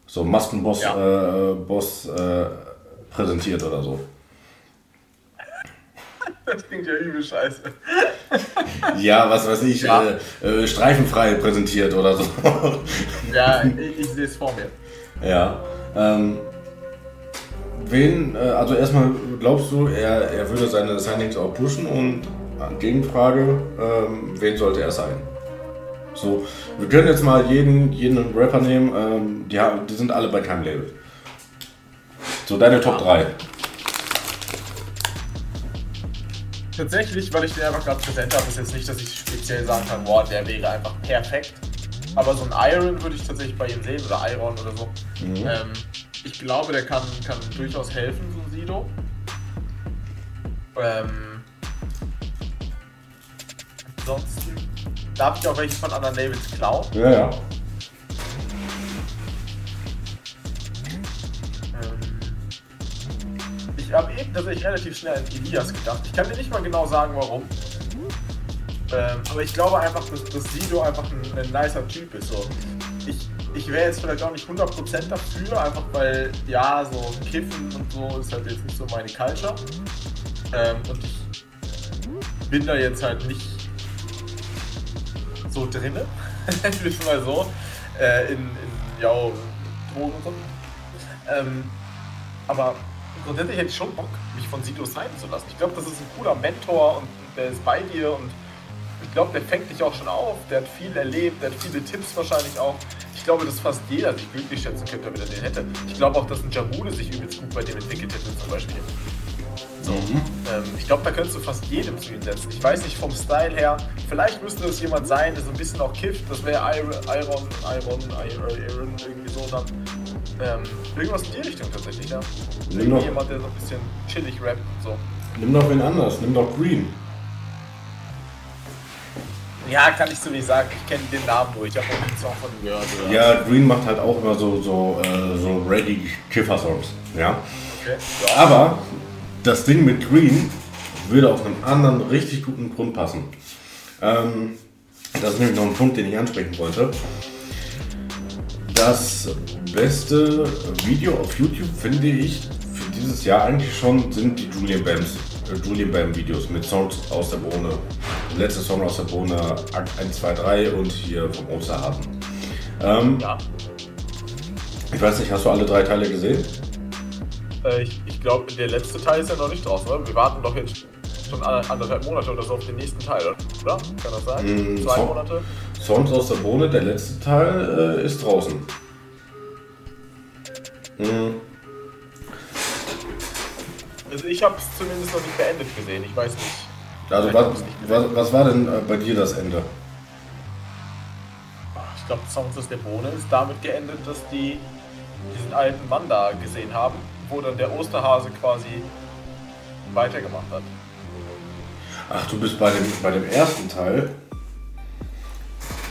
So Maskenboss Ja. äh, Boss, äh, präsentiert oder so. Das klingt ja übel scheiße. Ja, was weiß ich, Ja. äh, äh, streifenfrei präsentiert oder so. Ja, ich, ich sehe es vor mir. ja. Ähm, wen, äh, also erstmal glaubst du, er, er würde seine Signings auch pushen und Gegenfrage, ähm, wen sollte er sein? So, wir können jetzt mal jeden, jeden Rapper nehmen, ähm, die, haben, die sind alle bei keinem Label. So, deine Top 3. Tatsächlich, weil ich den einfach gerade präsent habe, ist jetzt nicht, dass ich speziell sagen kann, boah, der wäre einfach perfekt. Aber so ein Iron würde ich tatsächlich bei ihm sehen oder Iron oder so. Ähm, ich glaube, der kann, kann durchaus helfen, so ein Sido. Ähm, ansonsten darf ich auch welche von anderen Labels klauen. Ja, ja. Ähm, ich habe eben tatsächlich relativ schnell an Elias gedacht. Ich kann dir nicht mal genau sagen, warum. Ähm, aber ich glaube einfach, dass, dass Sido einfach ein, ein nicer Typ ist. So. Ich, ich wäre jetzt vielleicht auch nicht 100% dafür, einfach weil, ja, so Kiffen und so ist halt jetzt nicht so meine Culture. Ähm, und ich bin da jetzt halt nicht so drinne, es mal so, äh, in, in ja, Drogen und so. Ähm, aber grundsätzlich hätte ich schon Bock, mich von Sido sein zu lassen. Ich glaube, das ist ein cooler Mentor und der ist bei dir und ich glaube, der fängt dich auch schon auf. Der hat viel erlebt, der hat viele Tipps wahrscheinlich auch. Ich glaube, dass fast jeder sich glücklich schätzen könnte, wenn er den hätte. Ich glaube auch, dass ein Jamule sich übelst gut bei dem entwickelt hätte, zum Beispiel. So. Mhm. Ähm, ich glaube, da könntest du fast jedem zu setzen. Ich weiß nicht vom Style her. Vielleicht müsste das jemand sein, der so ein bisschen auch kifft. Das wäre Iron, Iron, Iron, Iron, irgendwie so dann. Ähm, irgendwas in die Richtung tatsächlich, ja. Nimm jemand, der so ein bisschen chillig rappt und so. nimm doch wen anders, nimm doch Green. Ja, kann ich so nicht sagen. Ich kenne den Namen nur. Ich habe einen Song von ihm gehört. Oder? Ja, Green macht halt auch immer so, so, äh, so ready Kiffer-Songs. Ja. Okay. Aber das Ding mit Green würde auf einen anderen richtig guten Grund passen. Ähm, das ist nämlich noch ein Punkt, den ich ansprechen wollte. Das beste Video auf YouTube finde ich für dieses Jahr eigentlich schon sind die Julian Bams, äh, Julian Bam Videos mit Songs aus der Bohne. Der letzte Song aus der Bohne, Akt 1, 2, 3 und hier vom Osterhasen. Ähm, ja. ich weiß nicht, hast du alle drei Teile gesehen? Äh, ich glaube, der letzte Teil ist ja noch nicht draußen, oder? Wir warten doch jetzt schon anderthalb Monate oder so auf den nächsten Teil, oder? Kann das sein? Mm, Zwei Song- Monate? Songs aus der Bohne, der letzte Teil äh, ist draußen. Hm. Also ich habe es zumindest noch nicht beendet gesehen. Ich weiß nicht. Also was, was, was war denn äh, bei dir das Ende? Ich glaube, Songs aus der Bohne ist damit geendet, dass die diesen alten Mann da gesehen haben, wo dann der Osterhase quasi weitergemacht hat. Ach, du bist bei dem, bei dem ersten Teil.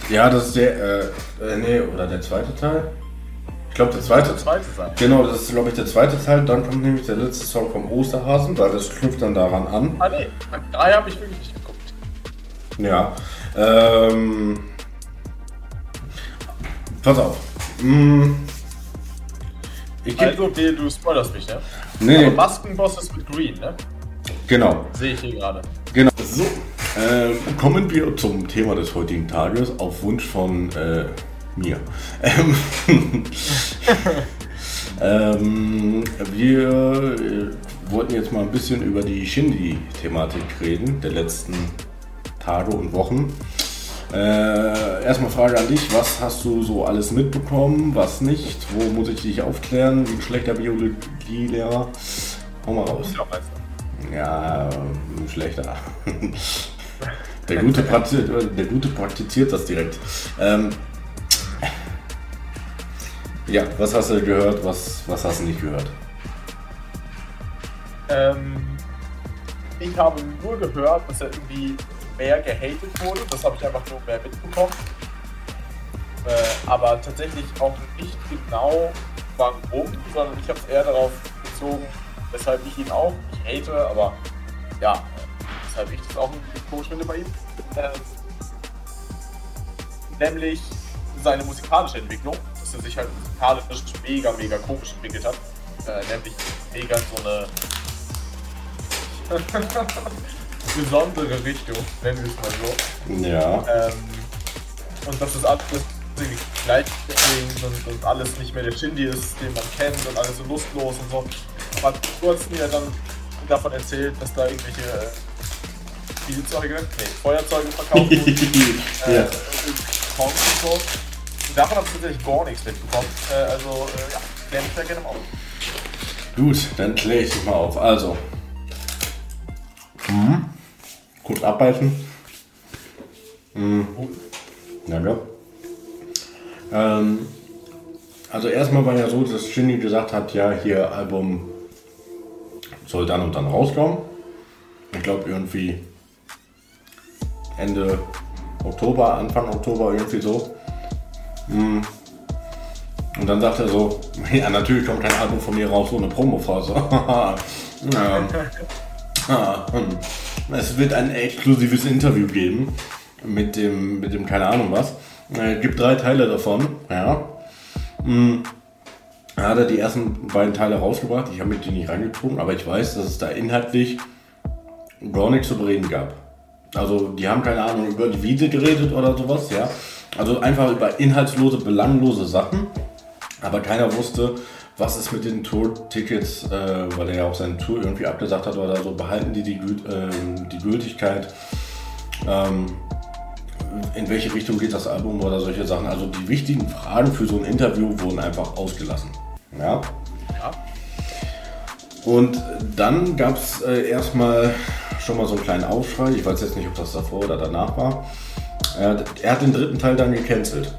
Ja, das ist der, äh, äh, nee, oder der zweite Teil? Ich glaube, der zweite Der zweite sein. Genau, das ist, glaube ich, der zweite Teil. Dann kommt nämlich der letzte Song vom Osterhasen, weil das knüpft dann daran an. Ah nee, drei habe ich wirklich nicht geguckt. Ja. Ähm, pass auf. Hm, ich Also, okay, du spoilerst mich, ne? nee, Aber Maskenboss ist mit Green, ne? genau. Sehe ich hier gerade. Genau. So, äh, kommen wir zum Thema des heutigen Tages auf Wunsch von äh, mir. Ähm, ähm, wir äh, wollten jetzt mal ein bisschen über die Shindy-Thematik reden, der letzten Tage und Wochen. Äh, erstmal Frage an dich, was hast du so alles mitbekommen, was nicht? Wo muss ich dich aufklären? Wie ein schlechter Biologielehrer? Hau mal raus. Ja, schlechter. Der Gute, praktiziert, der Gute praktiziert das direkt. Ähm, ja, was hast du gehört, was, was hast du nicht gehört? Ähm, ich habe nur gehört, dass er irgendwie mehr gehatet wurde. Das habe ich einfach nur mehr mitbekommen. Äh, aber tatsächlich auch nicht genau warum, sondern ich habe es eher darauf bezogen, weshalb ich ihn auch nicht hate, aber ja, äh, weshalb ich das auch komisch finde bei ihm. Ähm, nämlich seine musikalische Entwicklung, dass er sich halt musikalisch mega, mega komisch entwickelt hat. Äh, nämlich mega so eine besondere Richtung, nennen wir es mal so. Ja. Ähm, und dass das alles gleich klingt und, und alles nicht mehr der Shindy ist, den man kennt und alles so lustlos und so. Aber du hast mir dann davon erzählt, dass da irgendwelche äh, Spielzeuge, nee, Feuerzeuge verkauft wurden. äh, ja. und so. Davon habe ich tatsächlich gar nichts mitbekommen. Äh, also, äh, ja, klär mich da gerne mal auf. Gut, dann kläre ich dich mal auf. Also. Mhm. Kurz abbeißen. Mhm. Danke. Ähm, also erstmal war ja so, dass Shindy gesagt hat, ja, hier Album soll dann und dann rauskommen. Ich glaube irgendwie Ende Oktober, Anfang Oktober, irgendwie so. Mm. Und dann sagt er so, ja natürlich kommt kein Album von mir raus ohne Promophase. ja. Ah, hm. Es wird ein exklusives Interview geben mit dem, mit dem keine Ahnung was. Es gibt drei Teile davon, ja. Mm. Da hat er die ersten beiden Teile rausgebracht. Ich habe mit die nicht reingezogen, aber ich weiß, dass es da inhaltlich gar nichts zu bereden gab. Also die haben keine Ahnung über die Wiese geredet oder sowas, ja. Also einfach über inhaltslose, belanglose Sachen. Aber keiner wusste, was ist mit den Tour-Tickets, äh, weil er ja auch seine Tour irgendwie abgesagt hat oder so, behalten die die, ähm, die Gültigkeit? Ähm, in welche Richtung geht das Album oder solche Sachen? Also die wichtigen Fragen für so ein Interview wurden einfach ausgelassen. Ja. Ja. Und dann gab es äh, erstmal schon mal so einen kleinen Aufschrei. Ich weiß jetzt nicht, ob das davor oder danach war. Äh, er hat den dritten Teil dann gecancelt.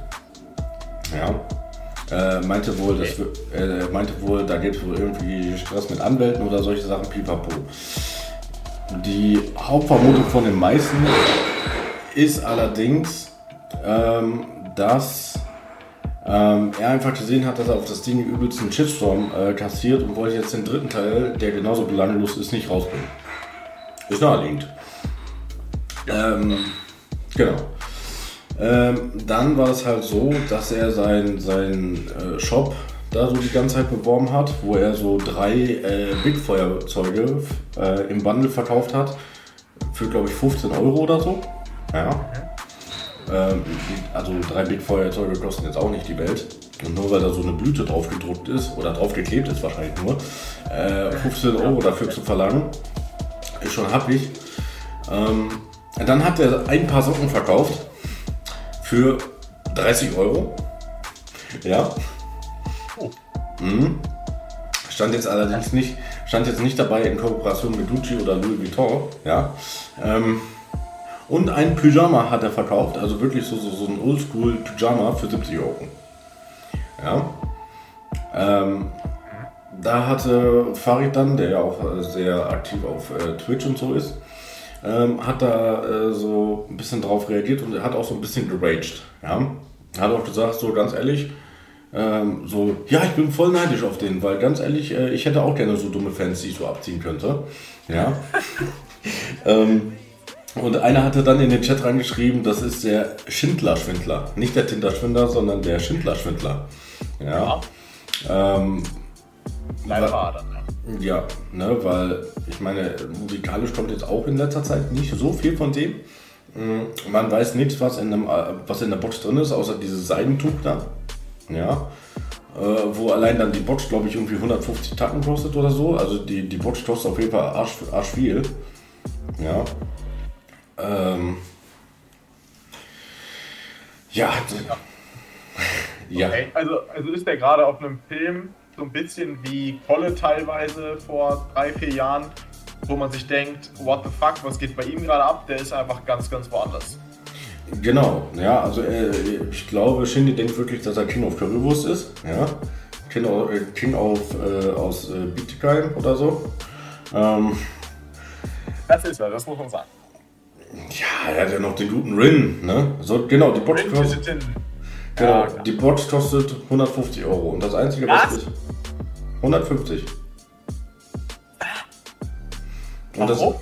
Ja. Äh, meinte wohl, das, äh, meinte wohl, da gibt es wohl irgendwie Stress mit Anwälten oder solche Sachen, pipapo. Die Hauptvermutung von den meisten ist allerdings, ähm, dass ähm, er einfach gesehen hat, dass er auf das Ding den übelsten Shitstorm äh, kassiert und wollte jetzt den dritten Teil, der genauso belanglos ist, nicht rausbringen. Ist naheliegend. Ähm, genau. Ähm, dann war es halt so, dass er seinen sein, äh, Shop da so die ganze Zeit beworben hat, wo er so drei äh, Big-Feuerzeuge äh, im Bundle verkauft hat. Für, glaube ich, 15 Euro oder so. Ja. Ähm, also drei Big-Feuerzeuge kosten jetzt auch nicht die Welt. Und nur weil da so eine Blüte drauf gedruckt ist, oder drauf geklebt ist wahrscheinlich nur, äh, 15 Euro dafür zu verlangen, ist schon happig. Ähm, dann hat er ein paar Socken verkauft für 30 Euro. Ja. Oh. Mhm. Stand jetzt allerdings nicht, stand jetzt nicht dabei in Kooperation mit Gucci oder Louis Vuitton. Ja. Ähm, und ein Pyjama hat er verkauft, also wirklich so, so, so ein Oldschool Pyjama für 70 Euro. Ja. Ähm, da hatte Farid dann, der ja auch sehr aktiv auf äh, Twitch und so ist, ähm, hat da äh, so ein bisschen drauf reagiert und er hat auch so ein bisschen geraged. Ja? Hat auch gesagt, so ganz ehrlich, ähm, so, ja, ich bin voll neidisch auf den, weil ganz ehrlich, äh, ich hätte auch gerne so dumme Fans, die ich so abziehen könnte. Ja. ähm, und einer hatte dann in den Chat reingeschrieben, das ist der Schindler-Schwindler. Nicht der Tinder-Schwindler, sondern der Schindler-Schwindler. Ja. Ähm, Leider war er dann, ja. ja, ne, weil ich meine, musikalisch kommt jetzt auch in letzter Zeit nicht so viel von dem. Mm, Man weiß nichts, was in, einem, äh, was in der Box drin ist, außer dieses Seidentuch da. Ja. Äh, wo allein dann die Box, glaube ich, irgendwie 150 Tacken kostet oder so. Also die, die Box kostet auf jeden Fall arsch, arsch viel. Ja. Ähm. Ja. Ja. Okay. Also, also ist der gerade auf einem Film so ein bisschen wie Kolle teilweise vor drei, vier Jahren, wo man sich denkt, what the fuck, was geht bei ihm gerade ab? Der ist einfach ganz, ganz woanders. Genau, ja, also äh, ich glaube, Shindy denkt wirklich, dass er King of Currywurst ist, ja. King, of, äh, King of, äh, aus äh, Bietigheim oder so. Ähm, Das ist er, das muss man sagen. ja, er hat ja noch den guten Rin, ne? So, genau, die Visitin. Genau, Ja, die Box kostet 150 Euro und das einzige, was Was? ist, 150. Und das, Warum?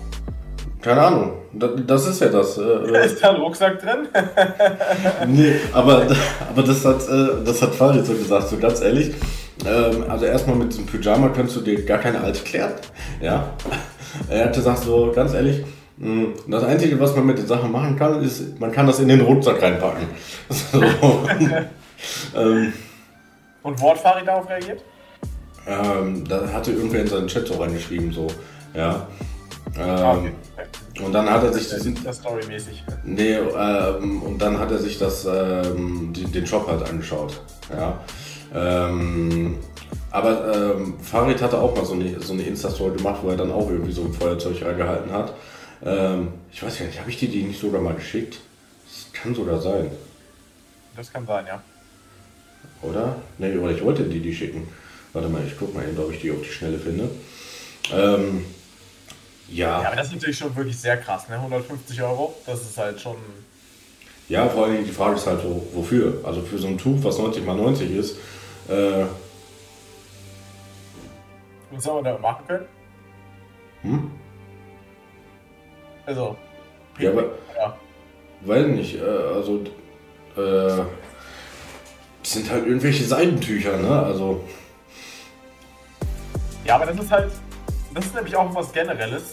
keine Ahnung, das, das ist ja das. Da Äh, ist da ein Rucksack drin? Nee, aber, aber das hat, äh, das hat Farid so gesagt, so ganz ehrlich. Ähm, also erstmal mit diesem Pyjama kannst du dir gar keine alte klären. Ja. Er hat gesagt, so ganz ehrlich, das Einzige, was man mit den Sachen machen kann, ist, man kann das in den Rucksack reinpacken. So. ähm, Und wo hat Farid darauf reagiert? ähm, da hatte irgendwer in seinen Chat so reingeschrieben, so, ja. Ah, Ähm, und dann hat er sich Das ja storymäßig. Nee, ähm, und dann hat er sich das, ähm, die, den Shop halt angeschaut. Ja. Ähm, aber ähm, Farid hatte auch mal so eine, so eine Insta-Story gemacht, wo er dann auch irgendwie so ein Feuerzeug reingehalten hat. Ähm, ich weiß gar nicht, habe ich dir die nicht sogar mal geschickt? Das kann sogar sein, Das kann sein, ja. oder? Nee, oder ich wollte die die schicken. Warte mal, ich guck mal eben, ob ich die auf die Schnelle finde. Ähm, Ja, ja, aber das ist natürlich schon wirklich sehr krass, ne? 150 Euro, das ist halt schon. ja, vor allem die Frage ist halt wofür? Also für so ein Tuch, was 90 mal 90 ist, äh, Was soll man da machen können? hm? Also. Ja, aber Ja. weiß nicht, äh, also äh, sind halt irgendwelche Seidentücher, ne? Also Ja, aber das ist halt, das ist nämlich auch was Generelles,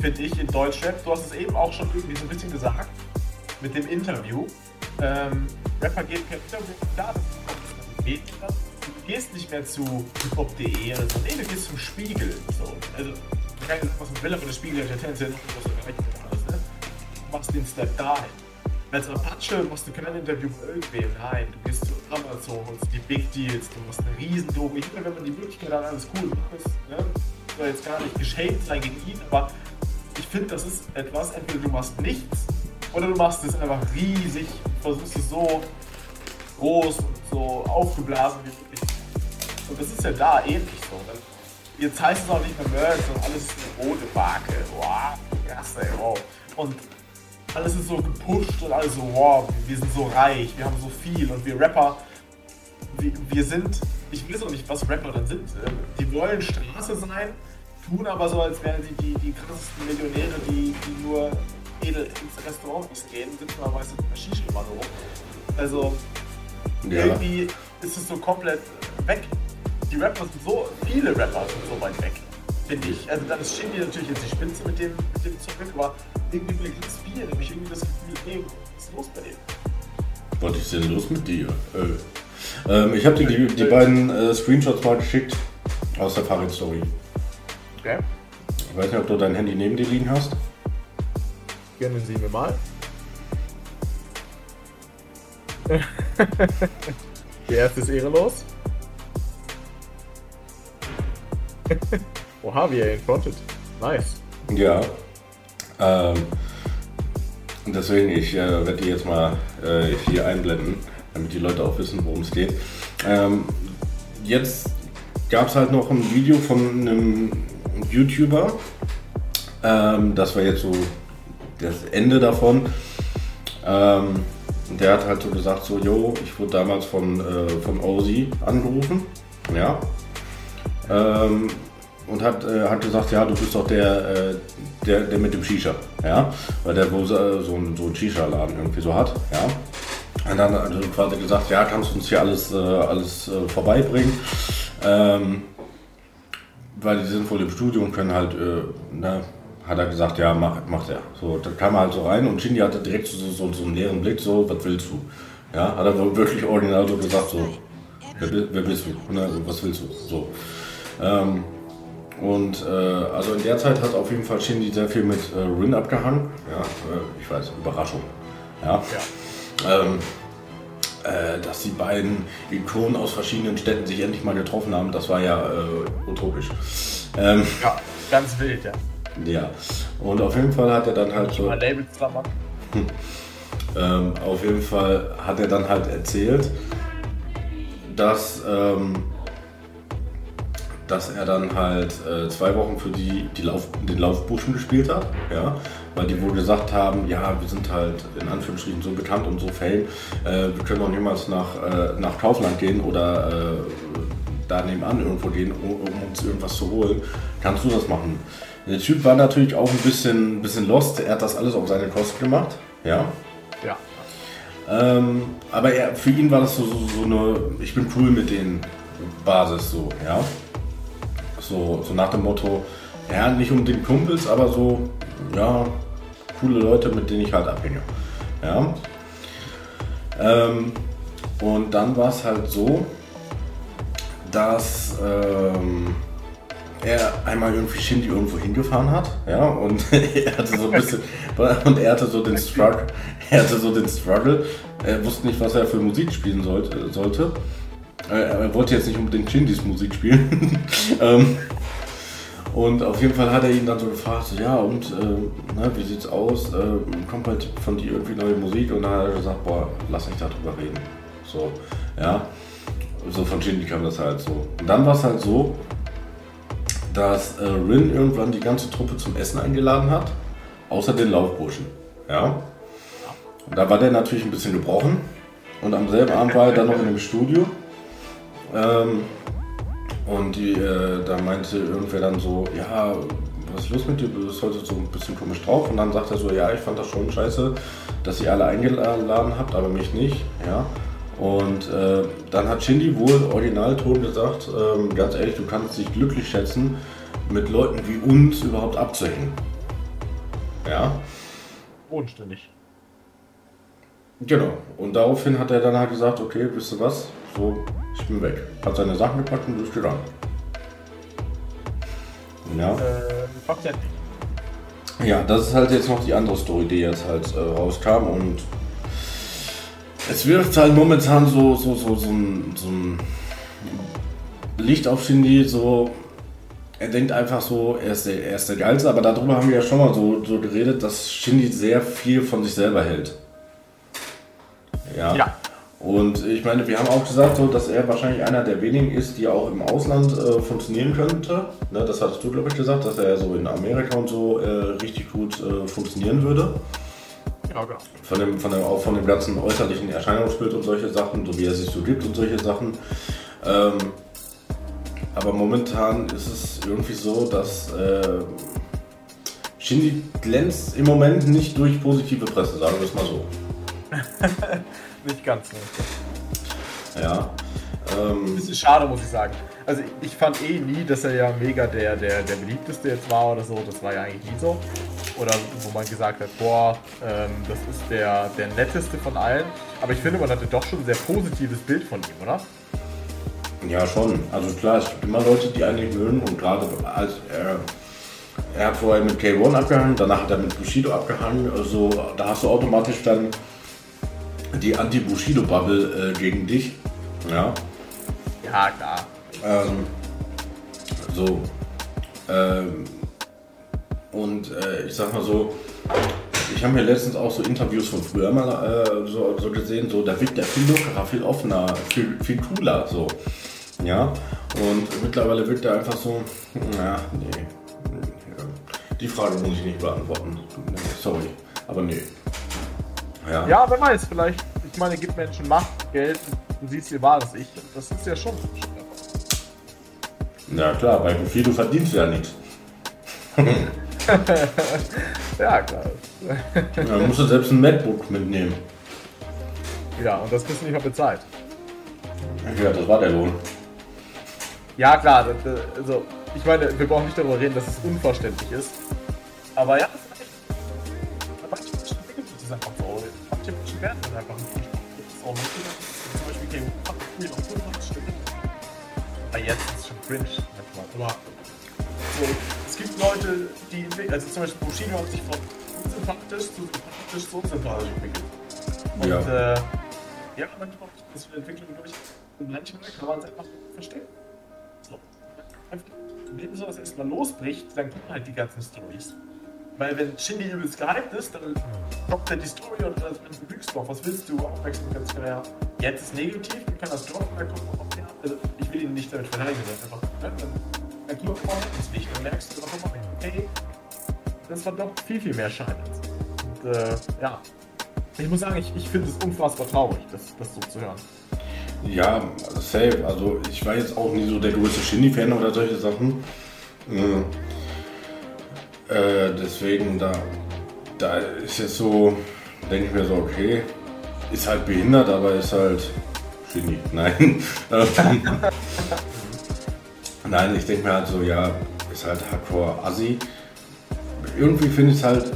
finde ich, in Deutschrap. Du hast es eben auch schon irgendwie so ein bisschen gesagt, mit dem Interview. Ähm, Rapper geben kein Interview, klar, das geht das, gehst nicht mehr zu hiphop.de oder so, nee, du gehst zum Spiegel. So. Also, kann sagen, was man will, aber der Spiegel hat ja tendenziell machst den Step dahin. Als Apache machst du kein Interview mit irgendwem, nein, du gehst zu Amazon, holst die Big Deals, du machst eine riesen. Ich meine, wenn man die Möglichkeit hat, alles cool macht, ne? soll jetzt gar nicht geschämt sein gegen ihn, aber ich finde, das ist etwas, entweder du machst nichts oder du machst es einfach riesig, versuchst es so groß und so aufgeblasen wie möglich. Und das ist ja da ähnlich so. Dann, jetzt heißt es auch nicht mehr Merch, sondern alles ist eine rote Marke. Wow, krass, ey, wow. Und alles ist so gepusht und alles so, wow, wir sind so reich, wir haben so viel und wir Rapper, wir, wir sind, ich weiß auch nicht, was Rapper dann sind. Die wollen Straße sein, tun aber so, als wären sie die, die krassesten Millionäre, die, die nur edel ins Restaurant gehen, sitzen aber meistens in der Shisha rum. Also, ja. irgendwie ist es so komplett weg. Die Rapper sind so, viele Rapper sind so weit weg, finde ich. Also dann ist Shindy natürlich jetzt die Spitze mit dem, mit dem Zeug, aber irgendwie bei ganz viele, nämlich irgendwie das Gefühl, hey, was ist los bei denen? Was ist denn los mit dir? Äh. Ähm, ich habe dir die, die beiden äh, Screenshots mal geschickt aus der Fahrrad-Story. Okay. Ich weiß nicht, ob du dein Handy neben dir liegen hast. Gönnen Sie mir mal. Die erste ist ehrelos. Oha, wie er ihn frontet. Nice. Ja. Ähm, deswegen, ich äh, werde die jetzt mal äh, hier einblenden, damit die Leute auch wissen, worum es geht. Ähm, jetzt gab es halt noch ein Video von einem YouTuber. Ähm, das war jetzt so das Ende davon. Ähm, der hat halt so gesagt, so, yo, ich wurde damals von, äh, von Ozzy angerufen, ja. Ähm, und hat, äh, hat gesagt, ja, du bist doch der, äh, der, der mit dem Shisha, ja. Weil der wo, äh, so, ein, so einen Shisha-Laden irgendwie so hat, ja. Und dann hat er quasi gesagt, ja, kannst du uns hier alles, äh, alles äh, vorbeibringen. Ähm, weil die sind wohl im Studio und können halt, ne, hat er gesagt, ja, mach, macht er. So, da kam er halt so rein und Shindy hatte direkt so, so, so einen leeren Blick, so, was willst du? Ja, hat er wirklich original so gesagt, so, wer, wer bist du? Ne, was willst du? So. Ähm, und äh, also in der Zeit hat auf jeden Fall Shindy sehr viel mit äh, Rin abgehangen. Ja, äh, ich weiß, Überraschung. Ja. ja. Ähm, äh, dass die beiden Ikonen aus verschiedenen Städten sich endlich mal getroffen haben, das war ja äh, utopisch. Ähm, ja, ganz wild, ja. Ja, und auf jeden Fall hat er dann halt so. Mal Labels ähm, auf jeden Fall hat er dann halt erzählt, dass, ähm, dass er dann halt äh, zwei Wochen für die, die Lauf, den Laufburschen gespielt hat. Ja, weil die wohl gesagt haben, ja, wir sind halt in Anführungsstrichen so bekannt und so fame, äh, wir können auch niemals nach, äh, nach Kaufland gehen oder äh, da nebenan irgendwo gehen, um, um, uns irgendwas zu holen. Kannst du das machen? Der Typ war natürlich auch ein bisschen, bisschen lost. Er hat das alles auf seine Kosten gemacht. Ja. Ja. Ähm, aber er, für ihn war das so, so, so, eine, ich bin cool mit den Basis so, ja. So, so nach dem Motto, ja, nicht um den Kumpels, aber so, ja, coole Leute, mit denen ich halt abhänge. Ja. Ähm, und dann war es halt so, dass ähm, er einmal irgendwie Shindy irgendwo hingefahren hat, ja, und er hatte so ein bisschen, und er hatte so den Struggle, er hatte so den Struggle, er wusste nicht, was er für Musik spielen sollte, sollte. Er wollte jetzt nicht unbedingt Shindys Musik spielen. Ähm, und auf jeden Fall hat er ihn dann so gefragt, ja und, äh, ne, wie sieht's aus, äh, kommt halt von dir irgendwie neue Musik? Und dann hat er gesagt, boah, lass nicht darüber reden. So, ja. So von Shindy kam das halt so. Und dann war es halt so, dass äh, Rin irgendwann die ganze Truppe zum Essen eingeladen hat, außer den Laufburschen. Ja. Und da war der natürlich ein bisschen gebrochen. Und am selben Abend war er dann noch in dem Studio. Ähm, und die, äh, da meinte irgendwer dann so, ja, was ist los mit dir? Du bist heute so ein bisschen komisch drauf. Und dann sagt er so, ja, ich fand das schon scheiße, dass ihr alle eingeladen habt, aber mich nicht. Ja. Und äh, dann hat Shindy wohl Originalton gesagt, ähm, ganz ehrlich, du kannst dich glücklich schätzen, mit Leuten wie uns überhaupt abzuhängen. Ja. Unständig. Genau. Und daraufhin hat er dann halt gesagt, okay, wisst ihr was? So, ich bin weg. Hat seine Sachen gepackt und ist gegangen. Ja. Äh, Ja, das ist halt jetzt noch die andere Story, die jetzt halt äh, rauskam und es wirft halt momentan so, so, so, so, ein, so ein Licht auf Shindy, so er denkt einfach so, er ist, der, er ist der Geilste, aber darüber haben wir ja schon mal so, so geredet, dass Shindy sehr viel von sich selber hält. Ja. Ja. Und ich meine, wir haben auch gesagt, so, dass er wahrscheinlich einer der wenigen ist, die auch im Ausland äh, funktionieren könnte. Ne, das hattest du, glaube ich, gesagt, dass er so in Amerika und so äh, richtig gut äh, funktionieren würde. Ja, genau. Von dem, von dem, auch von dem ganzen äußerlichen Erscheinungsbild und solche Sachen, so wie er sich so gibt und solche Sachen. Ähm, aber momentan ist es irgendwie so, dass äh, Shindy glänzt im Moment nicht durch positive Presse, sagen wir es mal so. Nicht ganz. Ne. Ja. Ähm, Bisschen schade, muss ich sagen. Also ich fand eh nie, dass er ja mega der, der, der beliebteste jetzt war oder so. Das war ja eigentlich nie so. Oder wo man gesagt hat, boah, ähm, das ist der, der netteste von allen. Aber ich finde, man hatte doch schon ein sehr positives Bild von ihm, oder? Ja, schon. Also klar, es gibt immer Leute, die einen nicht mögen und gerade als er, er hat vorher mit K1 abgehangen, danach hat er mit Bushido abgehangen, also da hast du automatisch dann die Anti-Bushido-Bubble äh, gegen dich. Ja. Ja, klar. Ähm, so. Ähm, und äh, ich sag mal so, ich habe mir letztens auch so Interviews von früher mal äh, so, so gesehen, so da wirkt der viel lockerer, viel offener, viel, viel cooler, so. Ja. Und mittlerweile wirkt er einfach so, na, nee. Die Frage muss ich nicht beantworten. Sorry. Aber nee. Ja. Ja, wer weiß, vielleicht, ich meine, gibt Menschen Macht, Geld, du siehst ihr wahres Ich. Das ist ja schon. ja klar, bei Bushido verdienst du ja nichts. Ja, klar. Da musst du selbst ein MacBook mitnehmen. Ja, und das kriegst du nicht mal bezahlt. Ja, das war der Lohn. Ja, klar, das- also, ich meine, wir brauchen nicht darüber reden, dass es unverständlich ist. Aber ja, das Werden dann einfach nicht. Das ist auch nicht so, zum Beispiel gegen noch so das stimmt. Aber jetzt ist es schon cringe manchmal. Aber so, es gibt Leute, die, also zum Beispiel Bushido hat sich von unsympathisch zu sympathisch zu unsympathisch entwickelt. Und Ja. äh, ja, manchmal ist eine Entwicklung durch. Und manchmal kann man es einfach verstehen. So. Einfach, wenn sowas erstmal losbricht, dann kommen halt die ganzen Stories. Weil wenn Shindy übelst gehypt ist, dann kommt dann die Story und dann ist man büchst drauf. Was willst du? Aufmerksamkeitsgewehr. Jetzt ist negativ, dann kann das droppen, dann kommt man auf den also Ich will ihn nicht damit verteidigen, einfach, ne, dann, dann kommt man ins Licht und merkst du, oh, hey, das war doch viel, viel mehr Schein. Und äh, ja, ich muss sagen, ich, ich finde es unfassbar traurig, das, das so zu hören. Ja, safe. Also ich war jetzt auch nie so der größte Shindy-Fan oder solche Sachen. Äh, äh, deswegen, da, da ist jetzt so, denke ich mir so, okay, ist halt behindert, aber ist halt Shindy. Nein. Nein, ich denke mir halt so, ja, ist halt Hardcore Assi. Irgendwie finde ich es halt,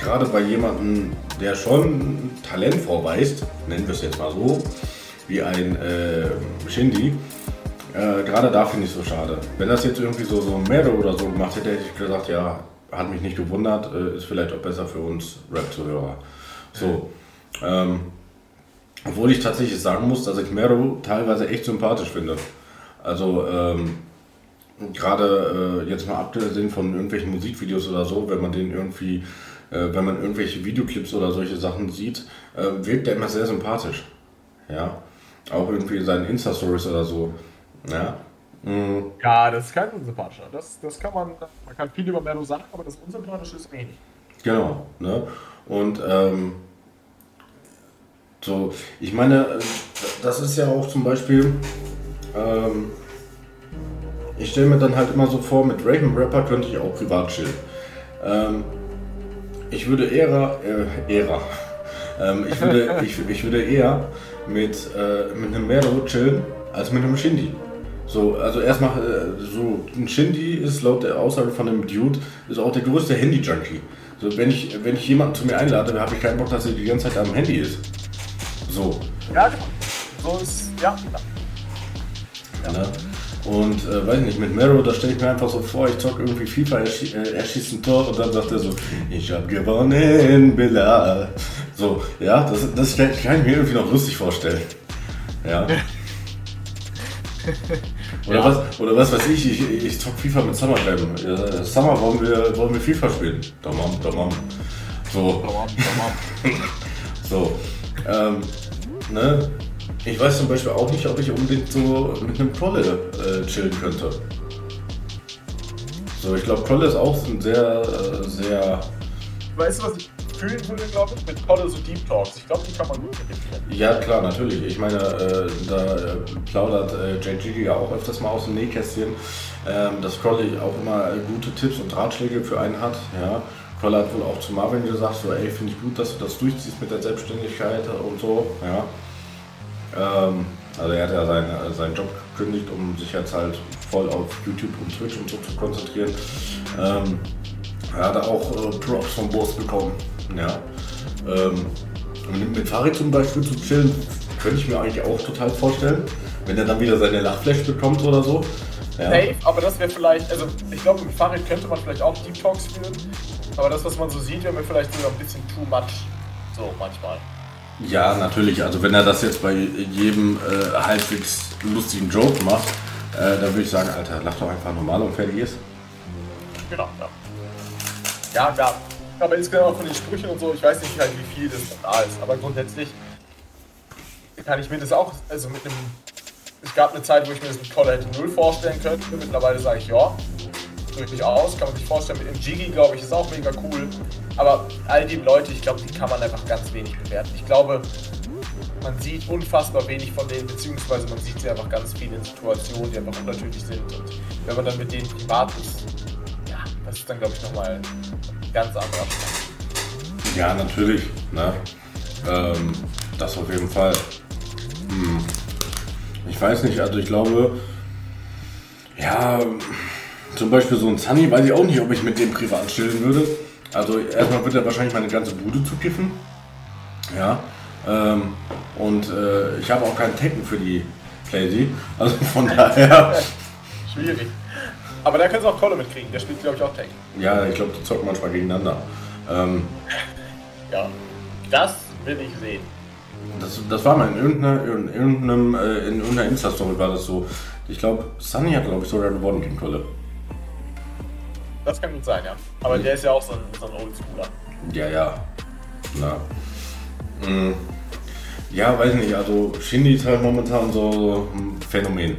gerade bei jemandem, der schon Talent vorweist, nennen wir es jetzt mal so, wie ein äh, Shindy, äh, gerade da finde ich es so schade. Wenn das jetzt irgendwie so, so Mero oder so gemacht hätte, hätte ich gesagt, ja, hat mich nicht gewundert, äh, ist vielleicht auch besser für uns Rap-Zuhörer. So. Ähm, obwohl ich tatsächlich sagen muss, dass ich Mero teilweise echt sympathisch finde. Also, ähm, gerade äh, jetzt mal abgesehen von irgendwelchen Musikvideos oder so, wenn man den irgendwie, äh, wenn man irgendwelche Videoclips oder solche Sachen sieht, äh, wirkt der immer sehr sympathisch. Ja. Auch irgendwie in seinen Insta-Stories oder so. Ja. Mhm. Ja, das ist kein unsympathischer. Das, das kann man, man kann viel über Mero sagen, aber das Unsympathische ist wenig. Genau. Ne? Und ähm, so, ich meine, das ist ja auch zum Beispiel, ähm, ich stelle mir dann halt immer so vor, mit welchem Rapper könnte ich auch privat chillen. Ähm, ich würde eher, äh, eher, ähm, ich, würde, ich, ich würde eher mit, äh, mit einem Mero chillen, als mit einem Shindy. So, also erstmal, äh, so, ein Shindy ist laut der Aussage von dem Dude, ist auch der größte Handy-Junkie. So, wenn ich, wenn ich jemanden zu mir einlade, habe ich keinen Bock, dass er die ganze Zeit am Handy ist. So, Ja, genau. so ist, ja. Ja. Ne? Und äh, weiß nicht, mit Mero, da stelle ich mir einfach so vor, ich zock irgendwie FIFA, er, schie äh, er, schießt ein Tor und dann sagt er so, ich hab gewonnen, Billa. So, ja, das, das kann ich mir irgendwie noch lustig vorstellen. Ja. Oder, ja. was, oder was weiß ich, ich, ich zock FIFA mit Summer Jam. Summer, wollen wir, wollen wir FIFA spielen? Domam, domam. So. so. Ähm, ne? Ich weiß zum Beispiel auch nicht, ob ich unbedingt so mit einem Prolle äh, chillen könnte. So, ich glaube, Prolle ist auch ein sehr, äh, sehr. Weißt du, was ich fühlen würde, glaube ich, mit Prolle so Deep Talks? Ich glaube, die kann man gut mit Ja, klar, natürlich. Ich meine, äh, da äh, plaudert äh, Gigi ja auch öfters mal aus dem Nähkästchen, ähm, dass Prolle auch immer gute Tipps und Ratschläge für einen hat. Ja. Prolle hat wohl auch zu Marvin gesagt, so, ey, finde ich gut, dass du das durchziehst mit der Selbstständigkeit und so. Ja. Ähm, also er hat ja seinen, seinen Job gekündigt, um sich jetzt halt voll auf YouTube und Twitch und so zu konzentrieren. Ähm, er hat auch äh, Props vom Boss bekommen. Ja. Ähm, mit Farid zum Beispiel zu chillen, könnte ich mir eigentlich auch total vorstellen. Wenn er dann wieder seine Lachflash bekommt oder so. Ja. Safe, aber das wäre vielleicht, also ich glaube, mit Farid könnte man vielleicht auch Deep Talks führen. Aber das, was man so sieht, wäre mir vielleicht sogar ein bisschen too much. So manchmal. Ja, natürlich. Also wenn er das jetzt bei jedem äh, halbwegs lustigen Joke macht, äh, dann würde ich sagen, Alter, lach doch einfach normal und fertig ist. Genau, ja. Ja, ja. Aber insgesamt auch von den Sprüchen und so, ich weiß nicht halt, wie viel das da ist. Aber grundsätzlich kann ich mir das auch, also mit einem. Es gab eine Zeit, wo ich mir das mit Collar hätte null vorstellen könnte. Mittlerweile sage ich ja, durchaus. Kann man sich vorstellen, mit dem Jiggy, glaube ich, ist auch mega cool. Aber all die Leute, ich glaube, die kann man einfach ganz wenig bewerten. Ich glaube, man sieht unfassbar wenig von denen, beziehungsweise man sieht sie einfach ganz viele in Situationen, die einfach unnatürlich sind. Und wenn man dann mit denen privat ist, ja, das ist dann, glaube ich, nochmal ganz anderer Stand. Ja, natürlich. Ne? Ähm, das auf jeden Fall. Hm. Ich weiß nicht, also ich glaube, ja, zum Beispiel so ein Sunny, weiß ich auch nicht, ob ich mit dem privat chillen würde. Also erstmal wird er wahrscheinlich meine ganze Bude zukiffen. Ja. Ähm, und äh, ich habe auch keinen Tekken für die Playsee. Also von daher. Schwierig. Aber da kannst du auch Kolle mitkriegen. Der spielt, glaube ich, auch Tekken. Ja, ich glaube, die zocken manchmal gegeneinander. Ähm, ja, das will ich sehen. Das, das war mal in irgendeiner, in irgendeinem, äh, in irgendeiner Insta-Story war das so. Ich glaube, Sunny hat, glaube ich, sogar gewonnen gegen Kolle. Das kann gut sein, ja. Aber der ist ja auch so ein, so ein Oldschooler. Ja, ja. Na. Hm. Ja, weiß nicht, also Shindy ist halt momentan so ein Phänomen.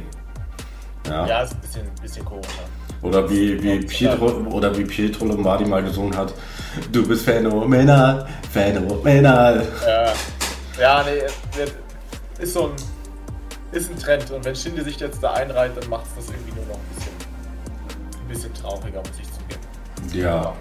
Ja, ja ist ein bisschen, bisschen komisch. Oder wie, wie Pietro, oder wie Pietro Lombardi mal gesungen hat, du bist phänomenal, phänomenal. Ja, ja nee, ist so ein, ist ein Trend und wenn Shindy sich jetzt da einreiht, dann macht es das irgendwie nur noch ein bisschen, ein bisschen trauriger, muss ich ja.